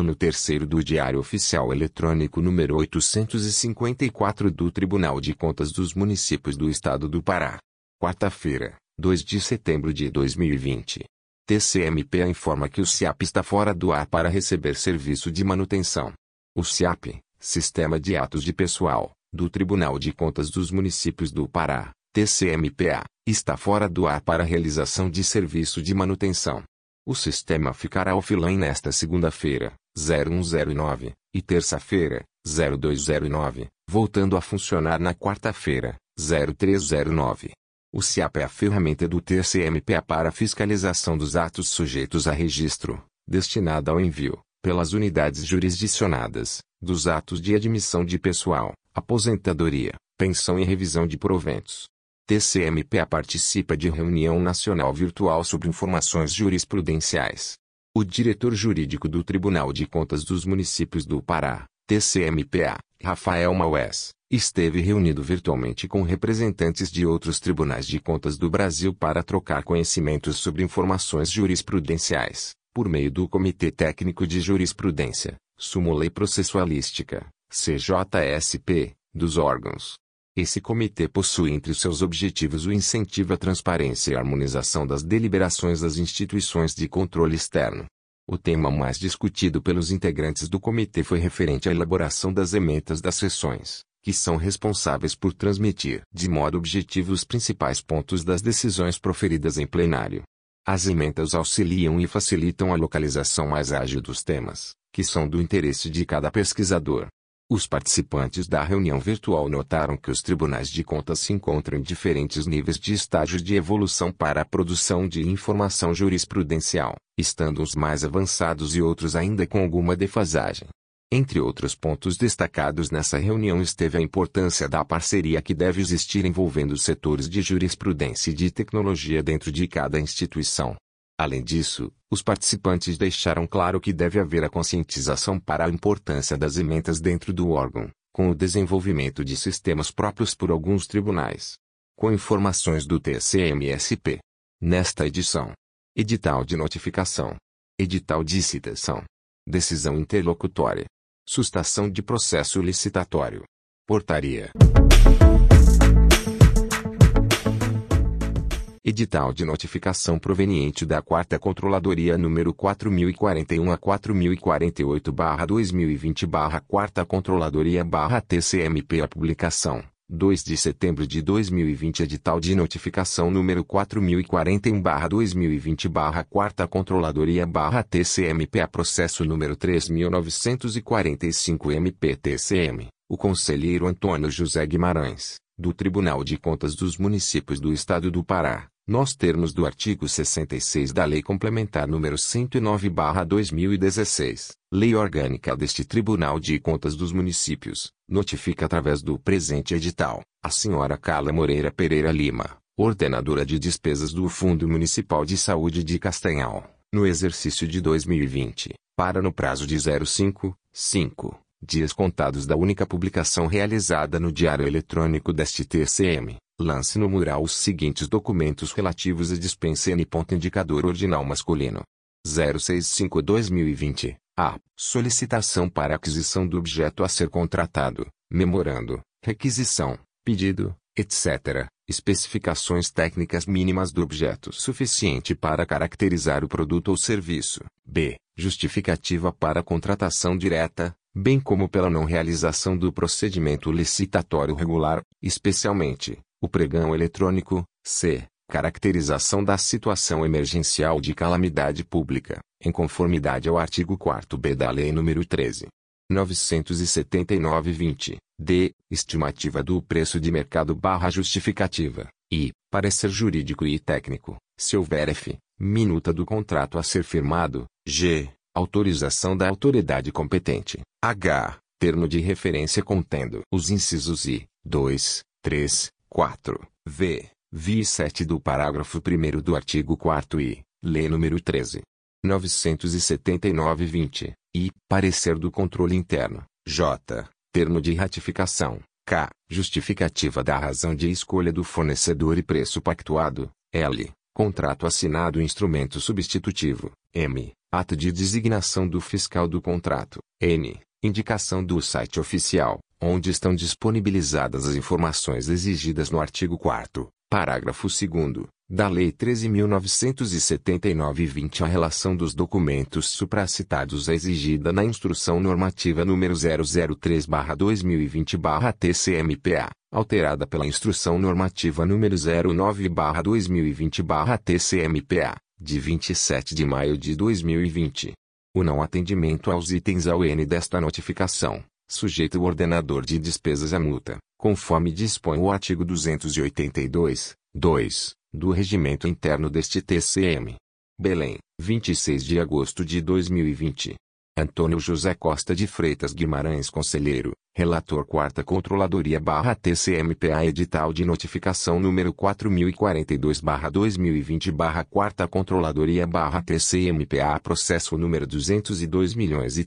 ano terceiro do Diário Oficial Eletrônico número 854 do Tribunal de Contas dos Municípios do Estado do Pará. Quarta-feira, 2 de setembro de 2020. TCMPA informa que o SIAP está fora do ar para receber serviço de manutenção. O SIAP, Sistema de Atos de Pessoal, do Tribunal de Contas dos Municípios do Pará, TCMPA, está fora do ar para realização de serviço de manutenção. O sistema ficará offline nesta segunda-feira, 0109, e terça-feira, 0209, voltando a funcionar na quarta-feira, 0309. O CIAP é a ferramenta do TCMPA para fiscalização dos atos sujeitos a registro, destinada ao envio, pelas unidades jurisdicionadas, dos atos de admissão de pessoal, aposentadoria, pensão e revisão de proventos. TCMPA participa de reunião nacional virtual sobre informações jurisprudenciais. O diretor jurídico do Tribunal de Contas dos Municípios do Pará, TCMPA, Rafael Maués, esteve reunido virtualmente com representantes de outros tribunais de contas do Brasil para trocar conhecimentos sobre informações jurisprudenciais, por meio do Comitê Técnico de Jurisprudência, Súmula e Processualística, CJSP, dos órgãos. Esse comitê possui entre seus objetivos o incentivo à transparência e harmonização das deliberações das instituições de controle externo. O tema mais discutido pelos integrantes do comitê foi referente à elaboração das emendas das sessões, que são responsáveis por transmitir de modo objetivo os principais pontos das decisões proferidas em plenário. As emendas auxiliam e facilitam a localização mais ágil dos temas, que são do interesse de cada pesquisador. Os participantes da reunião virtual notaram que os tribunais de contas se encontram em diferentes níveis de estágio de evolução para a produção de informação jurisprudencial, estando uns mais avançados e outros ainda com alguma defasagem. Entre outros pontos destacados nessa reunião esteve a importância da parceria que deve existir envolvendo os setores de jurisprudência e de tecnologia dentro de cada instituição. Além disso, os participantes deixaram claro que deve haver a conscientização para a importância das emendas dentro do órgão, com o desenvolvimento de sistemas próprios por alguns tribunais. Com informações do TCMSP. Nesta edição. Edital de notificação. Edital de citação. Decisão interlocutória. Sustação de processo licitatório. Portaria. Edital de notificação proveniente da Quarta Controladoria número 4041 a 4048-2020 Quarta Controladoria TCMP a publicação. 2 de setembro de 2020 Edital de notificação número 4041-2020 Quarta Controladoria TCMP a processo número 3945 MPTCM, o conselheiro Antônio José Guimarães, do Tribunal de Contas dos Municípios do Estado do Pará, nos termos do artigo 66 da Lei Complementar número 109/2016, Lei Orgânica deste Tribunal de Contas dos Municípios, notifica através do presente edital a senhora Carla Moreira Pereira Lima, ordenadora de despesas do Fundo Municipal de Saúde de Castanhal, no exercício de 2020, para no prazo de 05, 5 dias contados da única publicação realizada no Diário Eletrônico deste TCM, lance no mural os seguintes documentos relativos à dispensa N. Indicador Ordinal Masculino. 065-2020. A. Solicitação para aquisição do objeto a ser contratado, memorando, requisição, pedido, etc. Especificações técnicas mínimas do objeto suficiente para caracterizar o produto ou serviço. B. Justificativa para contratação direta, bem como pela não realização do procedimento licitatório regular, especialmente, o pregão eletrônico, c. Caracterização da situação emergencial de calamidade pública, em conformidade ao artigo 4b da Lei nº 13. 979-20, d. Estimativa do preço de mercado barra justificativa, e, parecer jurídico e técnico, se houver f. Minuta do contrato a ser firmado, g. Autorização da autoridade competente. H. Termo de referência contendo os incisos I, 2, 3, 4, V, Vi e 7 do parágrafo 1 do artigo 4 e, Lei nº 13. 979-20, e, parecer do controle interno, J. Termo de ratificação, K. Justificativa da razão de escolha do fornecedor e preço pactuado, L. Contrato assinado instrumento substitutivo, M Ato de designação do fiscal do contrato. N. Indicação do site oficial, onde estão disponibilizadas as informações exigidas no artigo 4 parágrafo 2 da Lei 13.979-20 a relação dos documentos supracitados é exigida na Instrução Normativa número 003-2020-TCMPA, alterada pela Instrução Normativa número 09-2020-TCMPA, de 27 de maio de 2020. O não atendimento aos itens AUN desta notificação, sujeita o ordenador de despesas à multa, conforme dispõe o artigo 282, 2, do Regimento Interno deste TCM. Belém, 26 de agosto de 2020. Antônio José Costa de Freitas Guimarães Conselheiro, Relator 4 Controladoria barra TCMPA Edital de Notificação número 4042 barra 2020 barra 4 Controladoria barra TCMPA Processo número 202 milhões e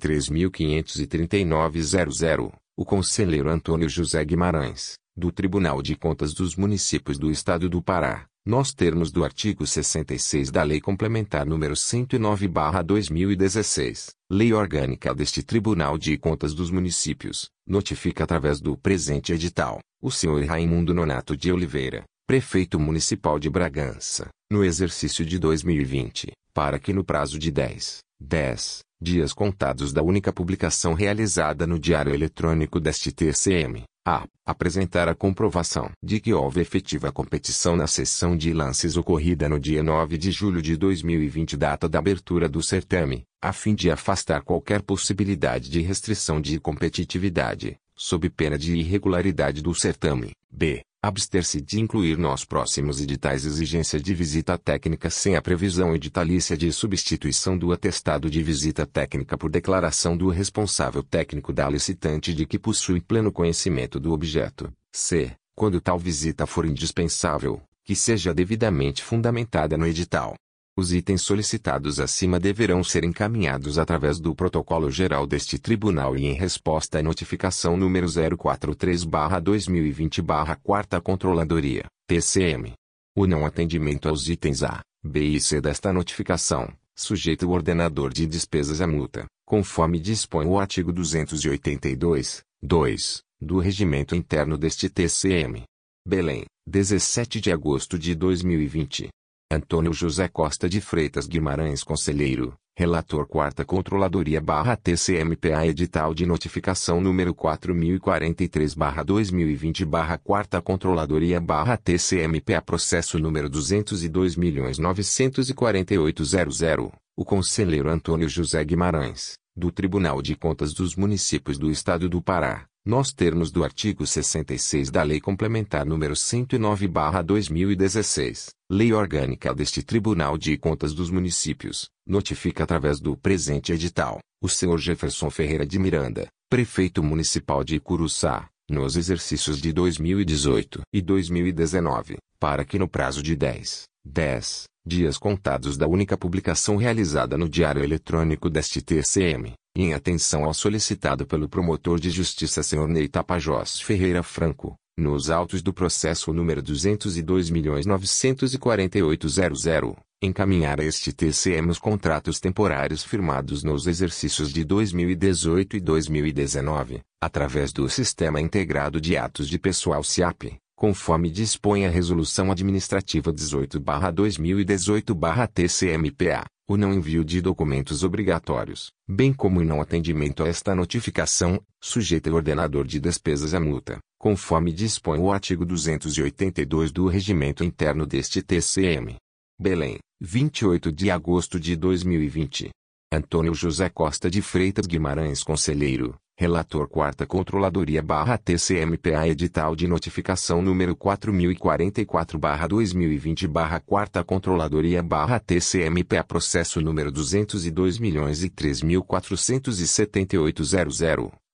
O Conselheiro Antônio José Guimarães, do Tribunal de Contas dos Municípios do Estado do Pará, nos termos do artigo 66 da Lei Complementar número 109/2016, Lei Orgânica deste Tribunal de Contas dos Municípios, notifica através do presente edital, o senhor Raimundo Nonato de Oliveira, prefeito municipal de Bragança, no exercício de 2020, para que no prazo de 10, 10 dias contados da única publicação realizada no Diário Eletrônico deste TCM, a. Apresentar a comprovação de que houve efetiva competição na sessão de lances ocorrida no dia 9 de julho de 2020, data da abertura do certame, a fim de afastar qualquer possibilidade de restrição de competitividade, sob pena de irregularidade do certame. B. Abster-se de incluir nos próximos editais exigência de visita técnica sem a previsão editalícia de substituição do atestado de visita técnica por declaração do responsável técnico da licitante de que possui pleno conhecimento do objeto. C. Quando tal visita for indispensável, que seja devidamente fundamentada no edital. Os itens solicitados acima deverão ser encaminhados através do protocolo geral deste tribunal e em resposta à notificação número 043/2020/4 Controladoria, TCM. O não atendimento aos itens A, B e C desta notificação, sujeita o ordenador de despesas à multa, conforme dispõe o artigo 282, 2, do Regimento Interno deste TCM. Belém, 17 de agosto de 2020. Antônio José Costa de Freitas Guimarães Conselheiro, Relator 4 Controladoria barra TCMPA Edital de Notificação número 4043 barra 2020 barra 4 Controladoria barra TCMPA Processo número 202.948.00 O Conselheiro Antônio José Guimarães, do Tribunal de Contas dos Municípios do Estado do Pará, nos termos do artigo 66 da Lei Complementar número 109/2016, Lei Orgânica deste Tribunal de Contas dos Municípios, notifica através do presente edital, o senhor Jefferson Ferreira de Miranda, prefeito municipal de Curuçá, nos exercícios de 2018 e 2019, para que no prazo de 10, 10 dias contados da única publicação realizada no Diário Eletrônico deste TCM, em atenção ao solicitado pelo promotor de justiça Sr. Ney Tapajós Ferreira Franco, nos autos do processo número 202.948.00, encaminhar a este TCM os contratos temporários firmados nos exercícios de 2018 e 2019, através do Sistema Integrado de Atos de Pessoal SIAP, conforme dispõe a Resolução Administrativa 18-2018-TCMPA o não envio de documentos obrigatórios, bem como o não atendimento a esta notificação, sujeita o ordenador de despesas à multa, conforme dispõe o artigo 282 do Regimento Interno deste TCM. Belém, 28 de agosto de 2020. Antônio José Costa de Freitas Guimarães Conselheiro, Relator 4 Controladoria barra TCMPA Edital de Notificação número 4044 barra 2020 barra 4 Controladoria barra TCMPA Processo número 202 milhões e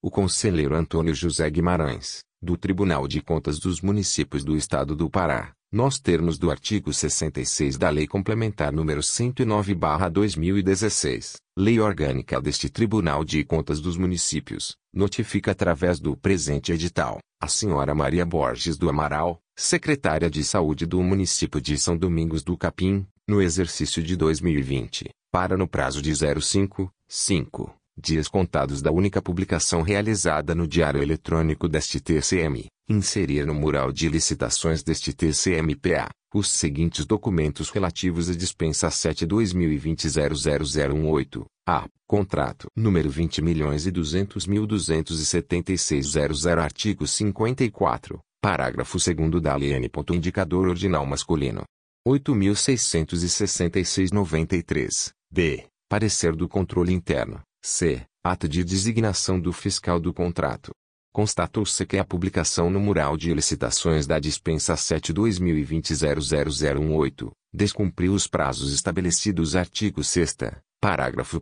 O Conselheiro Antônio José Guimarães, do Tribunal de Contas dos Municípios do Estado do Pará, nos termos do artigo 66 da Lei Complementar número 109/2016, Lei Orgânica deste Tribunal de Contas dos Municípios, notifica através do presente edital a senhora Maria Borges do Amaral, secretária de Saúde do município de São Domingos do Capim, no exercício de 2020, para no prazo de 05, 5 dias contados da única publicação realizada no Diário Eletrônico deste TCM, inserir no mural de licitações deste TCMPA os seguintes documentos relativos à dispensa 7-2020-00018. A. Contrato número 20 milhões e 200 mil 276.00 Artigo 54. Parágrafo 2 da LN. Indicador ordinal masculino. 8.666,93. B. Parecer do controle interno. C. Ato de designação do fiscal do contrato. Constatou-se que a publicação no mural de licitações da dispensa 7-2020-00018 descumpriu os prazos estabelecidos artigo 6 parágrafo 1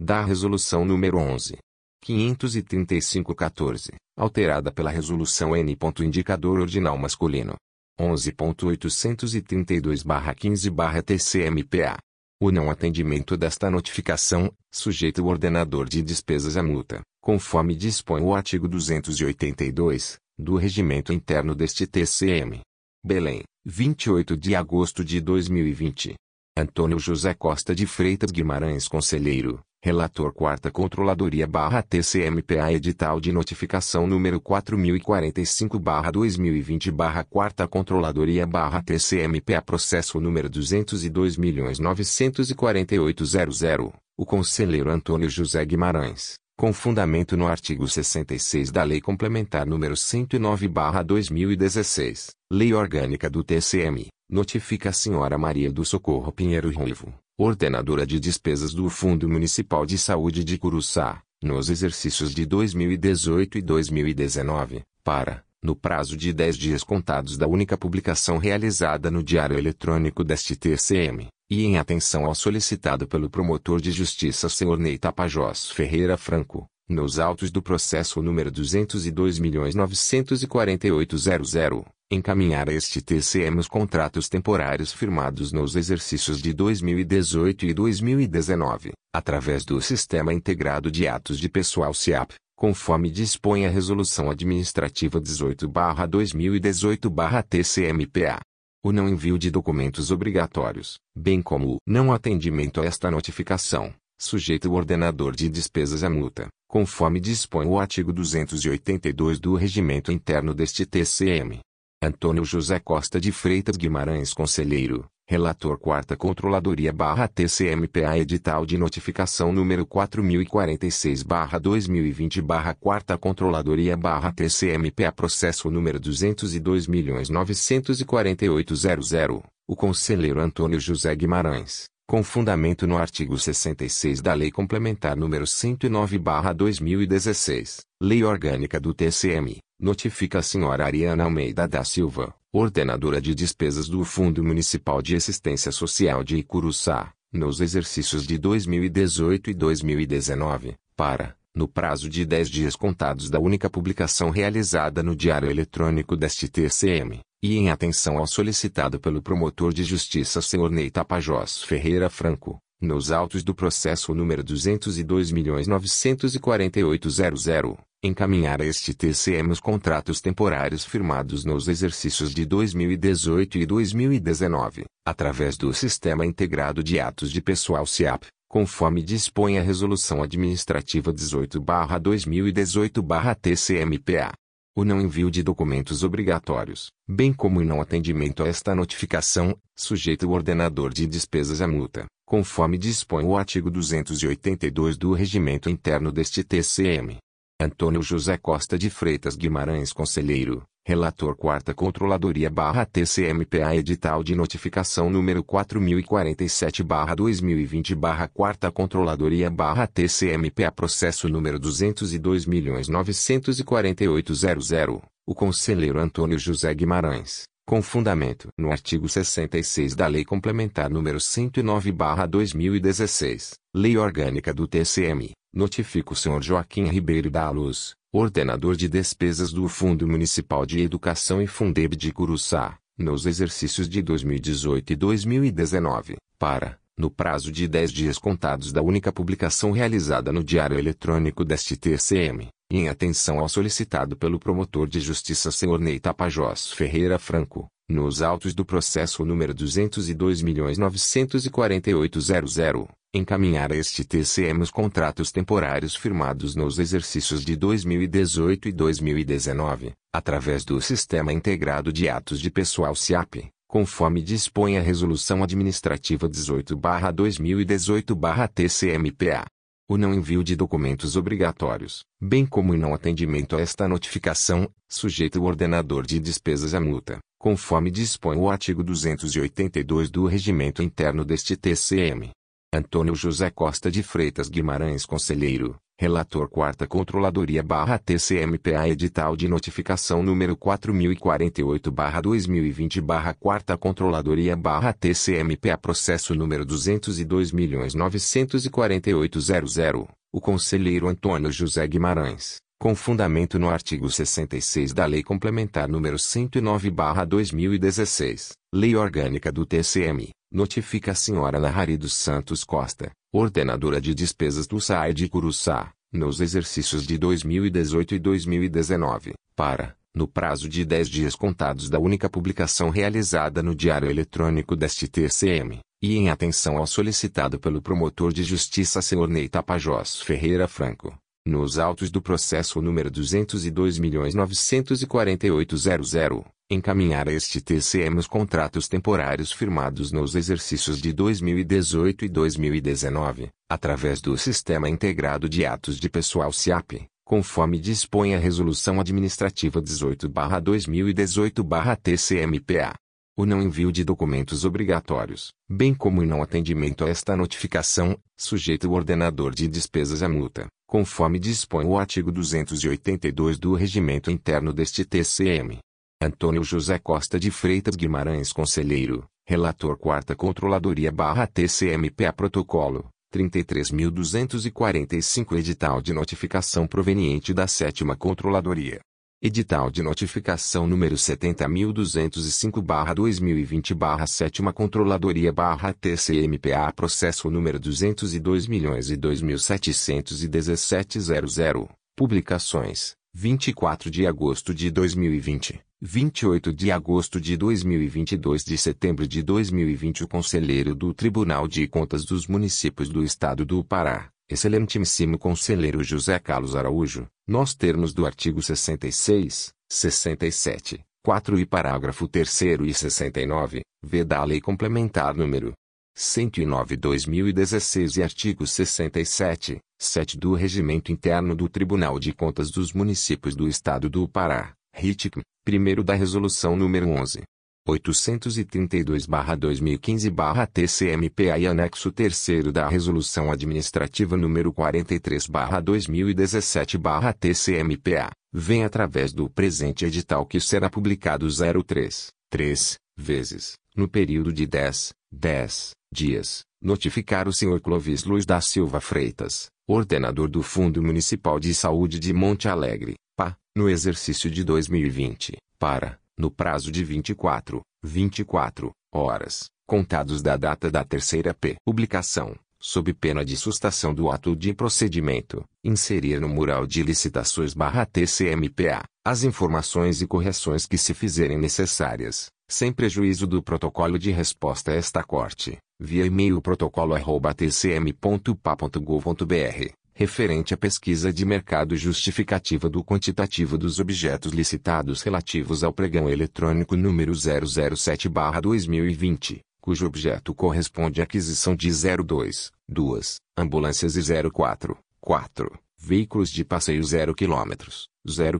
da Resolução nº 11. 535-14, alterada pela Resolução N. Indicador Ordinal Masculino. 11.832-15-TCMPA. O não atendimento desta notificação, sujeita o ordenador de despesas à multa, conforme dispõe o artigo 282, do Regimento Interno deste TCM. Belém, 28 de agosto de 2020. Antônio José Costa de Freitas Guimarães Conselheiro, Relator 4 Controladoria barra TCMPA Edital de Notificação número 4045 barra 2020 barra 4 Controladoria barra TCMPA Processo número 202.948.00 O Conselheiro Antônio José Guimarães, com fundamento no artigo 66 da Lei Complementar número 109 barra 2016, Lei Orgânica do TCM, notifica a Senhora Maria do Socorro Pinheiro Ruivo ordenadora de despesas do Fundo Municipal de Saúde de Curuçá, nos exercícios de 2018 e 2019, para, no prazo de 10 dias contados da única publicação realizada no Diário Eletrônico deste TCM, e em atenção ao solicitado pelo promotor de justiça Sr. Ney Tapajós Ferreira Franco, nos autos do processo número 202.948.00, encaminhar a este TCM os contratos temporários firmados nos exercícios de 2018 e 2019, através do Sistema Integrado de Atos de Pessoal SIAP, conforme dispõe a Resolução Administrativa 18-2018-TCMPA. O não envio de documentos obrigatórios, bem como o não atendimento a esta notificação, sujeita o ordenador de despesas à multa, conforme dispõe o artigo 282 do Regimento Interno deste TCM. Antônio José Costa de Freitas Guimarães Conselheiro, Relator 4 Controladoria barra TCMPA Edital de Notificação número 4046 barra 2020 barra 4 Controladoria barra TCMPA Processo número 202.948.00 O Conselheiro Antônio José Guimarães, com fundamento no artigo 66 da Lei Complementar número 109 barra 2016, Lei Orgânica do TCM notifica a senhora Ariana Almeida da Silva, ordenadora de despesas do Fundo Municipal de Assistência Social de Icuruçá, nos exercícios de 2018 e 2019, para, no prazo de 10 dias contados da única publicação realizada no Diário Eletrônico deste TCM, e em atenção ao solicitado pelo promotor de justiça Sr. Ney Tapajós Ferreira Franco, nos autos do processo número 202.948.00, encaminhar a este TCM os contratos temporários firmados nos exercícios de 2018 e 2019, através do Sistema Integrado de Atos de Pessoal SIAP, conforme dispõe a Resolução Administrativa 18-2018-TCMPA. O não envio de documentos obrigatórios, bem como o não atendimento a esta notificação, sujeita o ordenador de despesas à multa, conforme dispõe o artigo 282 do Regimento Interno deste TCM. Antônio José Costa de Freitas Guimarães Conselheiro, Relator 4 Controladoria barra TCMPA Edital de Notificação número 4047 barra 2020 barra 4 Controladoria barra TCMPA Processo número 202.948.00 O Conselheiro Antônio José Guimarães, com fundamento no artigo 66 da Lei Complementar número 109 barra 2016, Lei Orgânica do TCM notifica o Sr. Joaquim Ribeiro da Luz, ordenador de despesas do Fundo Municipal de Educação e Fundeb de Curuçá, nos exercícios de 2018 e 2019, para, no prazo de 10 dias contados da única publicação realizada no Diário Eletrônico deste TCM, em atenção ao solicitado pelo promotor de justiça Sr. Ney Tapajós Ferreira Franco, nos autos do processo número 202.948.00, encaminhar a este TCM os contratos temporários firmados nos exercícios de 2018 e 2019, através do Sistema Integrado de Atos de Pessoal SIAP, conforme dispõe a Resolução Administrativa 18-2018-TCMPA. O não envio de documentos obrigatórios, bem como o não atendimento a esta notificação, sujeita o ordenador de despesas à multa, conforme dispõe o artigo 282 do Regimento Interno deste TCM. Antônio José Costa de Freitas Guimarães Conselheiro, Relator 4 Controladoria barra TCMPA Edital de Notificação número 4048 barra 2020 barra 4 Controladoria barra TCMPA Processo número 202.948.00 O Conselheiro Antônio José Guimarães, com fundamento no artigo 66 da Lei Complementar número 109 barra 2016, Lei Orgânica do TCM notifica a senhora Nahari dos Santos Costa, ordenadora de despesas do SAI de Curuçá, nos exercícios de 2018 e 2019, para, no prazo de 10 dias contados da única publicação realizada no Diário Eletrônico deste TCM, e em atenção ao solicitado pelo promotor de justiça Sr. Ney Tapajós Ferreira Franco, nos autos do processo número 202.948.00, encaminhar a este TCM os contratos temporários firmados nos exercícios de 2018 e 2019, através do Sistema Integrado de Atos de Pessoal SIAP, conforme dispõe a Resolução Administrativa 18-2018-TCMPA. O não envio de documentos obrigatórios, bem como o não atendimento a esta notificação, sujeita o ordenador de despesas à multa, conforme dispõe o artigo 282 do Regimento Interno deste TCM. Antônio José Costa de Freitas Guimarães Conselheiro, Relator 4 Controladoria barra TCMPA Protocolo, 33.245 Edital de notificação proveniente da 7 Controladoria. Edital de notificação número 70.205-2020-7 Controladoria TCMPA Processo número 202.002.717.00 Publicações, 24 de agosto de 2020 28 de agosto de 2022 de setembro de 2020 o Conselheiro do Tribunal de Contas dos Municípios do Estado do Pará, excelentíssimo Conselheiro José Carlos Araújo, nos termos do artigo 66, 67, 4 e parágrafo 3 e 69, v da Lei Complementar número 109-2016 e artigo 67, 7 do Regimento Interno do Tribunal de Contas dos Municípios do Estado do Pará, RITCM, primeiro da Resolução nº 11. 832-2015-TCMPA e anexo 3 da Resolução Administrativa nº 43-2017-TCMPA, vem através do presente edital que será publicado 03, 3, vezes, no período de 10, 10 dias, notificar o Sr. Clovis Luiz da Silva Freitas, ordenador do Fundo Municipal de Saúde de Monte Alegre, PA, no exercício de 2020, para, no prazo de 24, 24 horas, contados da data da terceira P. Publicação, sob pena de sustação do ato de procedimento, inserir no mural de licitações barra TCMPA, as informações e correções que se fizerem necessárias, sem prejuízo do protocolo de resposta a esta corte, via e-mail protocolo@tcm.pa.gov.br referente à pesquisa de mercado justificativa do quantitativo dos objetos licitados relativos ao pregão eletrônico número 007/2020, cujo objeto corresponde à aquisição de 02, 2, ambulâncias e 04, 4, veículos de passeio 0 km,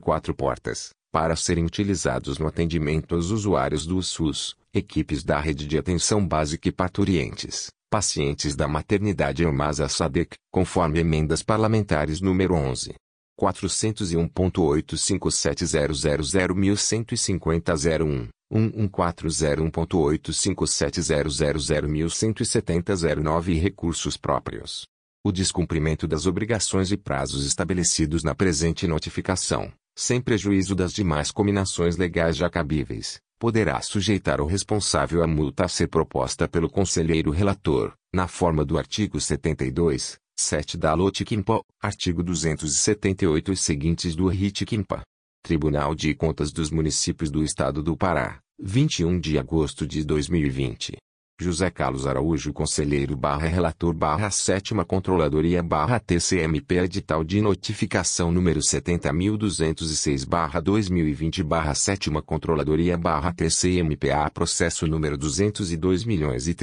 04 portas, para serem utilizados no atendimento aos usuários do SUS, equipes da rede de atenção básica e parturientes pacientes da maternidade Elmasa Sadek, conforme emendas parlamentares número 11. 401.85700015001, 11401.85700017009 e recursos próprios. O descumprimento das obrigações e prazos estabelecidos na presente notificação, sem prejuízo das demais combinações legais já cabíveis, poderá sujeitar o responsável à multa a ser proposta pelo conselheiro relator, na forma do artigo 72, 7 da LOTQIMPA, artigo 278 e seguintes do RITQIMPA. Tribunal de Contas dos Municípios do Estado do Pará, 21 de agosto de 2020. José Carlos Araújo Conselheiro barra Relator barra Sétima Controladoria barra TCMP Edital de Notificação número 70.206 barra 2020 barra Sétima Controladoria barra TCMPA Processo número 202 milhões e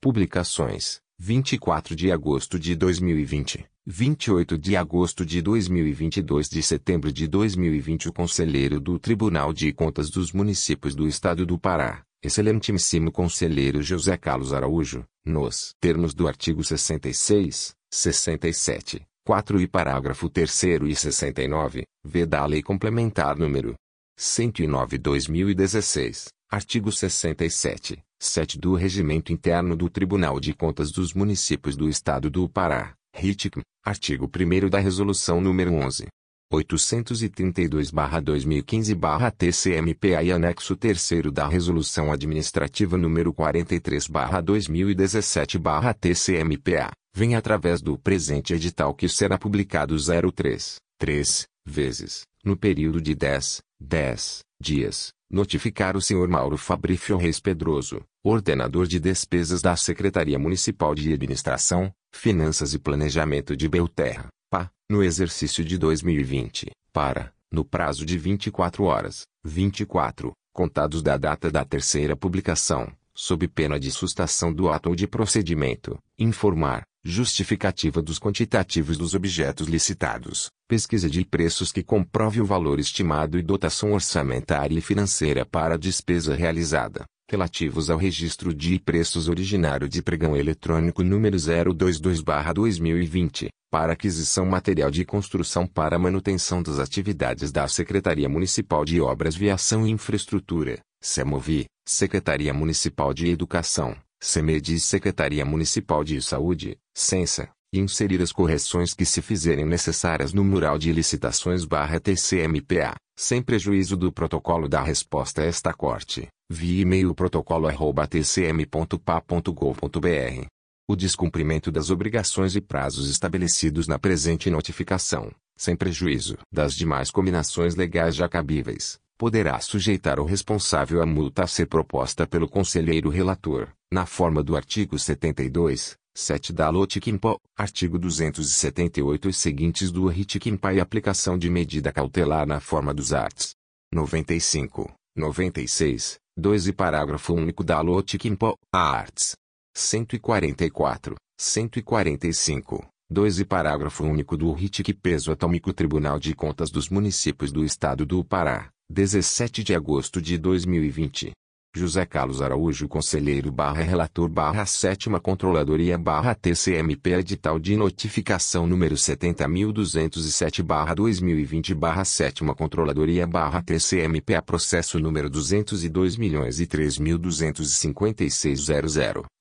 Publicações 24 de agosto de 2020 28 de agosto de 2022 de setembro de 2020 o Conselheiro do Tribunal de Contas dos Municípios do Estado do Pará, excelentíssimo Conselheiro José Carlos Araújo, nos termos do artigo 66, 67, 4 e parágrafo 3 e 69, v da Lei Complementar número 109/2016, artigo 67, 7 do Regimento Interno do Tribunal de Contas dos Municípios do Estado do Pará RITIC, artigo 1 da Resolução nº 11. 832-2015-TCMPA e anexo 3 da Resolução Administrativa nº 43-2017-TCMPA, vem através do presente edital que será publicado 03, 3, vezes, no período de 10, 10 dias, notificar o Sr. Mauro Fabrício Reis Pedroso, ordenador de despesas da Secretaria Municipal de Administração, Finanças e Planejamento de Belterra, PA, no exercício de 2020, para, no prazo de 24 horas, 24, contados da data da terceira publicação, sob pena de sustação do ato ou de procedimento, informar, justificativa dos quantitativos dos objetos licitados, pesquisa de preços que comprove o valor estimado e dotação orçamentária e financeira para a despesa realizada, relativos ao registro de preços originário de pregão eletrônico número 022-2020, para aquisição material de construção para manutenção das atividades da Secretaria Municipal de Obras Viação e Infraestrutura, SEMOVI, Secretaria Municipal de Educação, SEMED e Secretaria Municipal de Saúde, SENSA, e inserir as correções que se fizerem necessárias no mural de licitações barra TCMPA, sem prejuízo do protocolo da resposta a esta corte, via e-mail protocolo@tcm.pa.gov.br. O descumprimento das obrigações e prazos estabelecidos na presente notificação, sem prejuízo das demais combinações legais já cabíveis, poderá sujeitar o responsável à multa a ser proposta pelo conselheiro relator, na forma do artigo 72, 7 da Lotiquimpo, artigo 278 e seguintes do Ritiquimpa e aplicação de medida cautelar na forma dos arts. 95, 96, 2 e parágrafo único da Lotiquimpo, arts. 144, 145, 2 e parágrafo único do RITIC Peso Atômico Tribunal de Contas dos Municípios do Estado do Pará, 17 de agosto de 2020. José Carlos Araújo Conselheiro barra Relator barra Sétima Controladoria barra TCMP Edital de Notificação número 70.207 barra 2020 barra Sétima Controladoria barra TCMPA Processo número 202 milhões e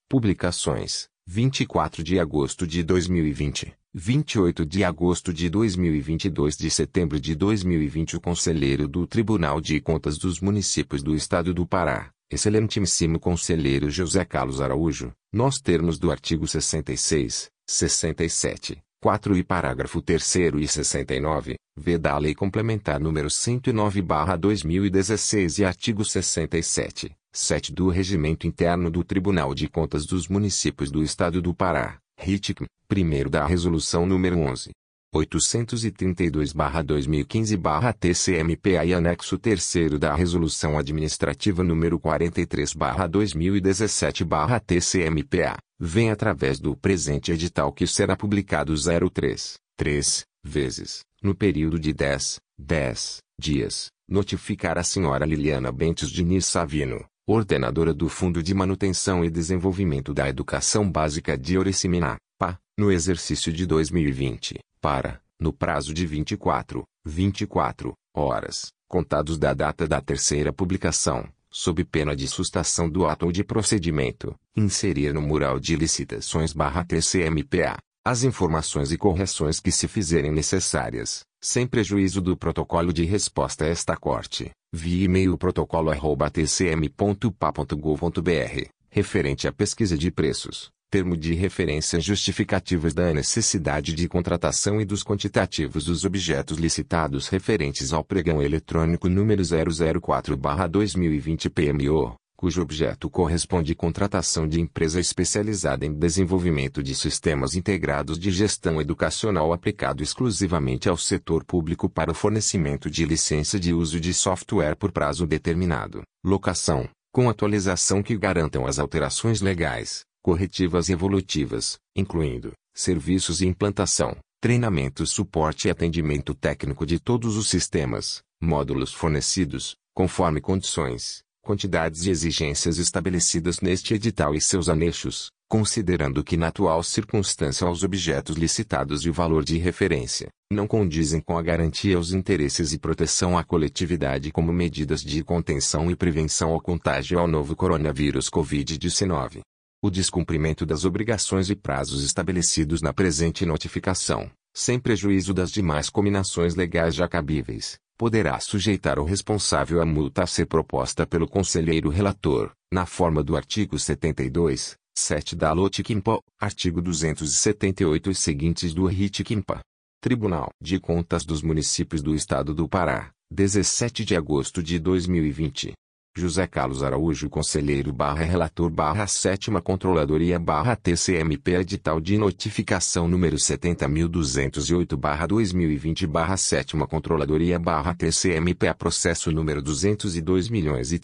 Publicações 24 de agosto de 2020 28 de agosto de 2022 de setembro de 2020 o Conselheiro do Tribunal de Contas dos Municípios do Estado do Pará Excelentíssimo Conselheiro José Carlos Araújo, nos termos do artigo 66, 67, 4 e parágrafo 3 e 69, v da Lei Complementar número 109/2016 e artigo 67, 7 do Regimento Interno do Tribunal de Contas dos Municípios do Estado do Pará, RITIC, primeiro da Resolução número 11. 832-2015-TCMPA e anexo 3 da Resolução Administrativa nº 43-2017-TCMPA, vem através do presente edital que será publicado 03, 3, vezes, no período de 10, 10 dias, notificar a senhora Liliana Bentes Diniz Savino, ordenadora do Fundo de Manutenção e Desenvolvimento da Educação Básica de Oriciminá, PA, no exercício de 2020 para, no prazo de 24, 24 horas, contados da data da terceira publicação, sob pena de sustação do ato ou de procedimento, inserir no mural de licitações barra TCMPA, as informações e correções que se fizerem necessárias, sem prejuízo do protocolo de resposta a esta corte, via e-mail protocolo@tcm.pa.gov.br, referente à pesquisa de preços, termo de referência justificativas da necessidade de contratação e dos quantitativos dos objetos licitados referentes ao pregão eletrônico número 004/2020 PMO, cujo objeto corresponde contratação de empresa especializada em desenvolvimento de sistemas integrados de gestão educacional aplicado exclusivamente ao setor público para o fornecimento de licença de uso de software por prazo determinado, locação, com atualização que garantam as alterações legais, corretivas e evolutivas, incluindo serviços e implantação, treinamento, suporte e atendimento técnico de todos os sistemas, módulos fornecidos, conforme condições, quantidades e exigências estabelecidas neste edital e seus anexos, considerando que na atual circunstância os objetos licitados e o valor de referência não condizem com a garantia aos interesses e proteção à coletividade como medidas de contenção e prevenção ao contágio ao novo coronavírus Covid-19. O descumprimento das obrigações e prazos estabelecidos na presente notificação, sem prejuízo das demais combinações legais já cabíveis, poderá sujeitar o responsável à multa a ser proposta pelo conselheiro relator, na forma do artigo 72, 7 da LOTICIMPA, artigo 278 e seguintes do RITICIMPA. Tribunal de Contas dos Municípios do Estado do Pará, 17 de agosto de 2020. José Carlos Araújo Conselheiro barra Relator barra Sétima Controladoria barra TCMP Edital de Notificação número 70.208 barra 2020 barra Sétima Controladoria barra TCMP a processo número 202 milhões e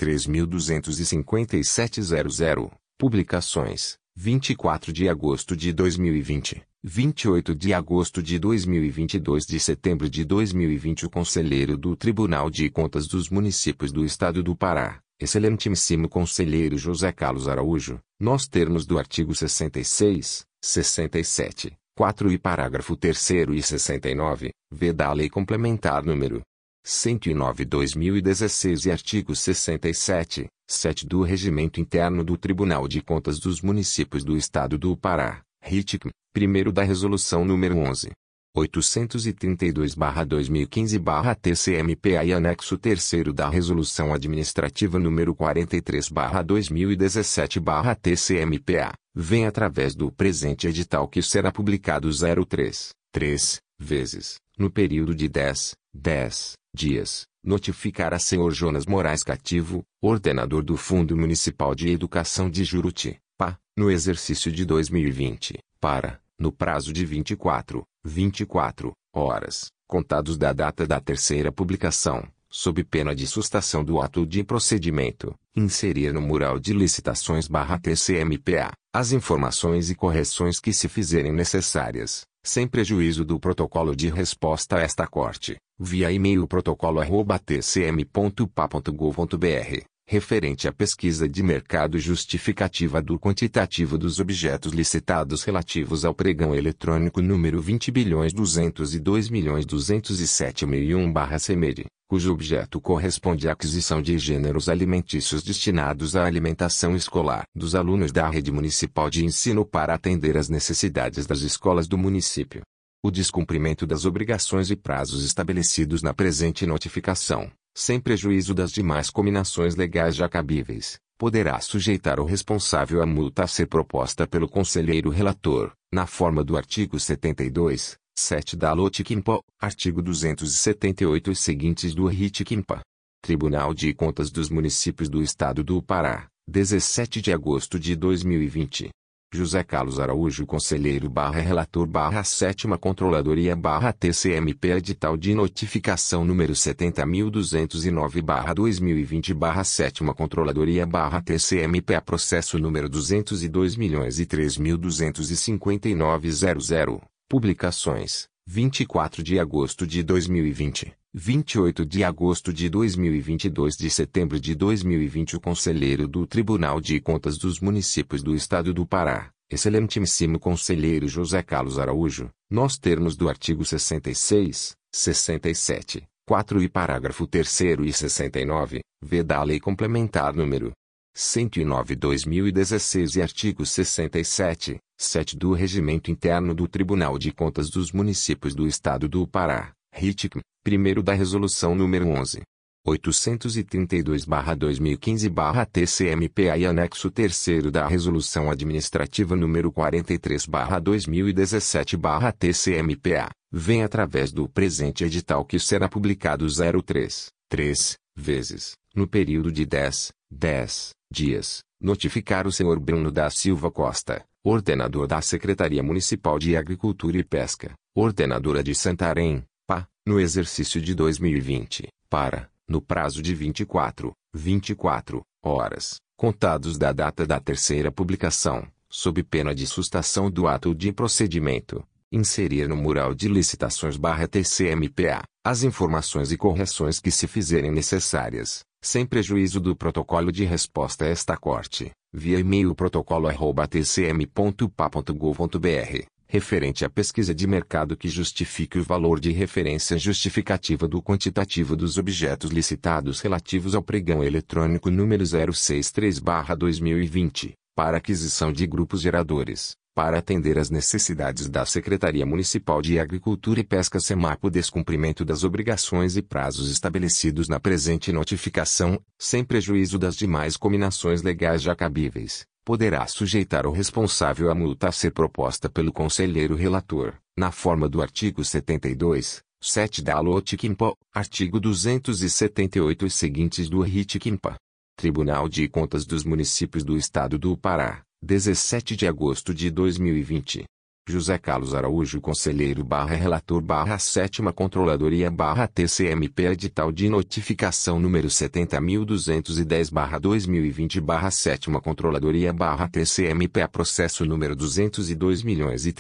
Publicações 24 de agosto de 2020 28 de agosto de 2022 de setembro de 2020 o Conselheiro do Tribunal de Contas dos Municípios do Estado do Pará, excelentíssimo Conselheiro José Carlos Araújo, nos termos do artigo 66, 67, 4 e parágrafo 3 e 69, v da Lei Complementar número 109/2016 e artigo 67, 7 do Regimento Interno do Tribunal de Contas dos Municípios do Estado do Pará RITIC, primeiro da Resolução número 11. 832-2015-TCMPA e anexo 3 da Resolução Administrativa número 43-2017-TCMPA, vem através do presente edital que será publicado 03, 3, vezes, no período de 10, 10 dias, notificar a senhor Jonas Moraes Cativo, ordenador do Fundo Municipal de Educação de Juruti, PA, no exercício de 2020, para, no prazo de 24, 24 horas, contados da data da terceira publicação, sob pena de sustação do ato de procedimento, inserir no mural de licitações barra TCMPA, as informações e correções que se fizerem necessárias, sem prejuízo do protocolo de resposta a esta corte, via e-mail protocolo@tcm.pa.gov.br referente à pesquisa de mercado justificativa do quantitativo dos objetos licitados relativos ao pregão eletrônico número 20 bilhões 202 milhões 207 mil barra CEMERI, cujo objeto corresponde à aquisição de gêneros alimentícios destinados à alimentação escolar dos alunos da rede municipal de ensino para atender às necessidades das escolas do município. O descumprimento das obrigações e prazos estabelecidos na presente notificação sem prejuízo das demais combinações legais já cabíveis, poderá sujeitar o responsável à multa a ser proposta pelo conselheiro relator, na forma do artigo 72, 7 da LOTICIMPA, artigo 278 e seguintes do RITICIMPA. Tribunal de Contas dos Municípios do Estado do Pará, 17 de agosto de 2020. José Carlos Araújo Conselheiro barra Relator barra Sétima Controladoria barra TCMP Edital de Notificação número 70.209 barra 2020 barra Sétima Controladoria barra TCMP processo número 202 milhões e Publicações 24 de agosto de 2020 28 de agosto de 2022 de setembro de 2020 o Conselheiro do Tribunal de Contas dos Municípios do Estado do Pará, excelentíssimo Conselheiro José Carlos Araújo, nos termos do artigo 66, 67, 4 e parágrafo 3 e 69, v da Lei Complementar número 109/2016 e artigo 67, 7 do Regimento Interno do Tribunal de Contas dos Municípios do Estado do Pará, RITIC, primeiro da Resolução número 11. 832-2015-TCMPA e anexo 3 da Resolução Administrativa número 43-2017-TCMPA, vem através do presente edital que será publicado 03, 3, vezes, no período de 10, 10 dias, notificar o senhor Bruno da Silva Costa, ordenador da Secretaria Municipal de Agricultura e Pesca, ordenadora de Santarém, PA, no exercício de 2020, para, no prazo de 24, 24 horas, contados da data da terceira publicação, sob pena de sustação do ato de procedimento, inserir no mural de licitações barra TCMPA, as informações e correções que se fizerem necessárias, sem prejuízo do protocolo de resposta a esta corte, via e-mail protocolo@tcm.pa.gov.br, referente à pesquisa de mercado que justifique o valor de referência justificativa do quantitativo dos objetos licitados relativos ao pregão eletrônico número 063/2020, para aquisição de grupos geradores para atender às necessidades da Secretaria Municipal de Agricultura e Pesca SEMAP o descumprimento das obrigações e prazos estabelecidos na presente notificação, sem prejuízo das demais combinações legais já cabíveis, poderá sujeitar o responsável à multa a ser proposta pelo conselheiro relator, na forma do artigo 72, 7 da LOTICIMPA, artigo 278 e seguintes do RITICIMPA. Tribunal de Contas dos Municípios do Estado do Pará 17 de agosto de 2020. José Carlos Araújo Conselheiro barra Relator barra Sétima Controladoria barra TCMP Edital de Notificação número 70.210 barra 2020 barra Sétima Controladoria barra TCMP Processo número 202 milhões e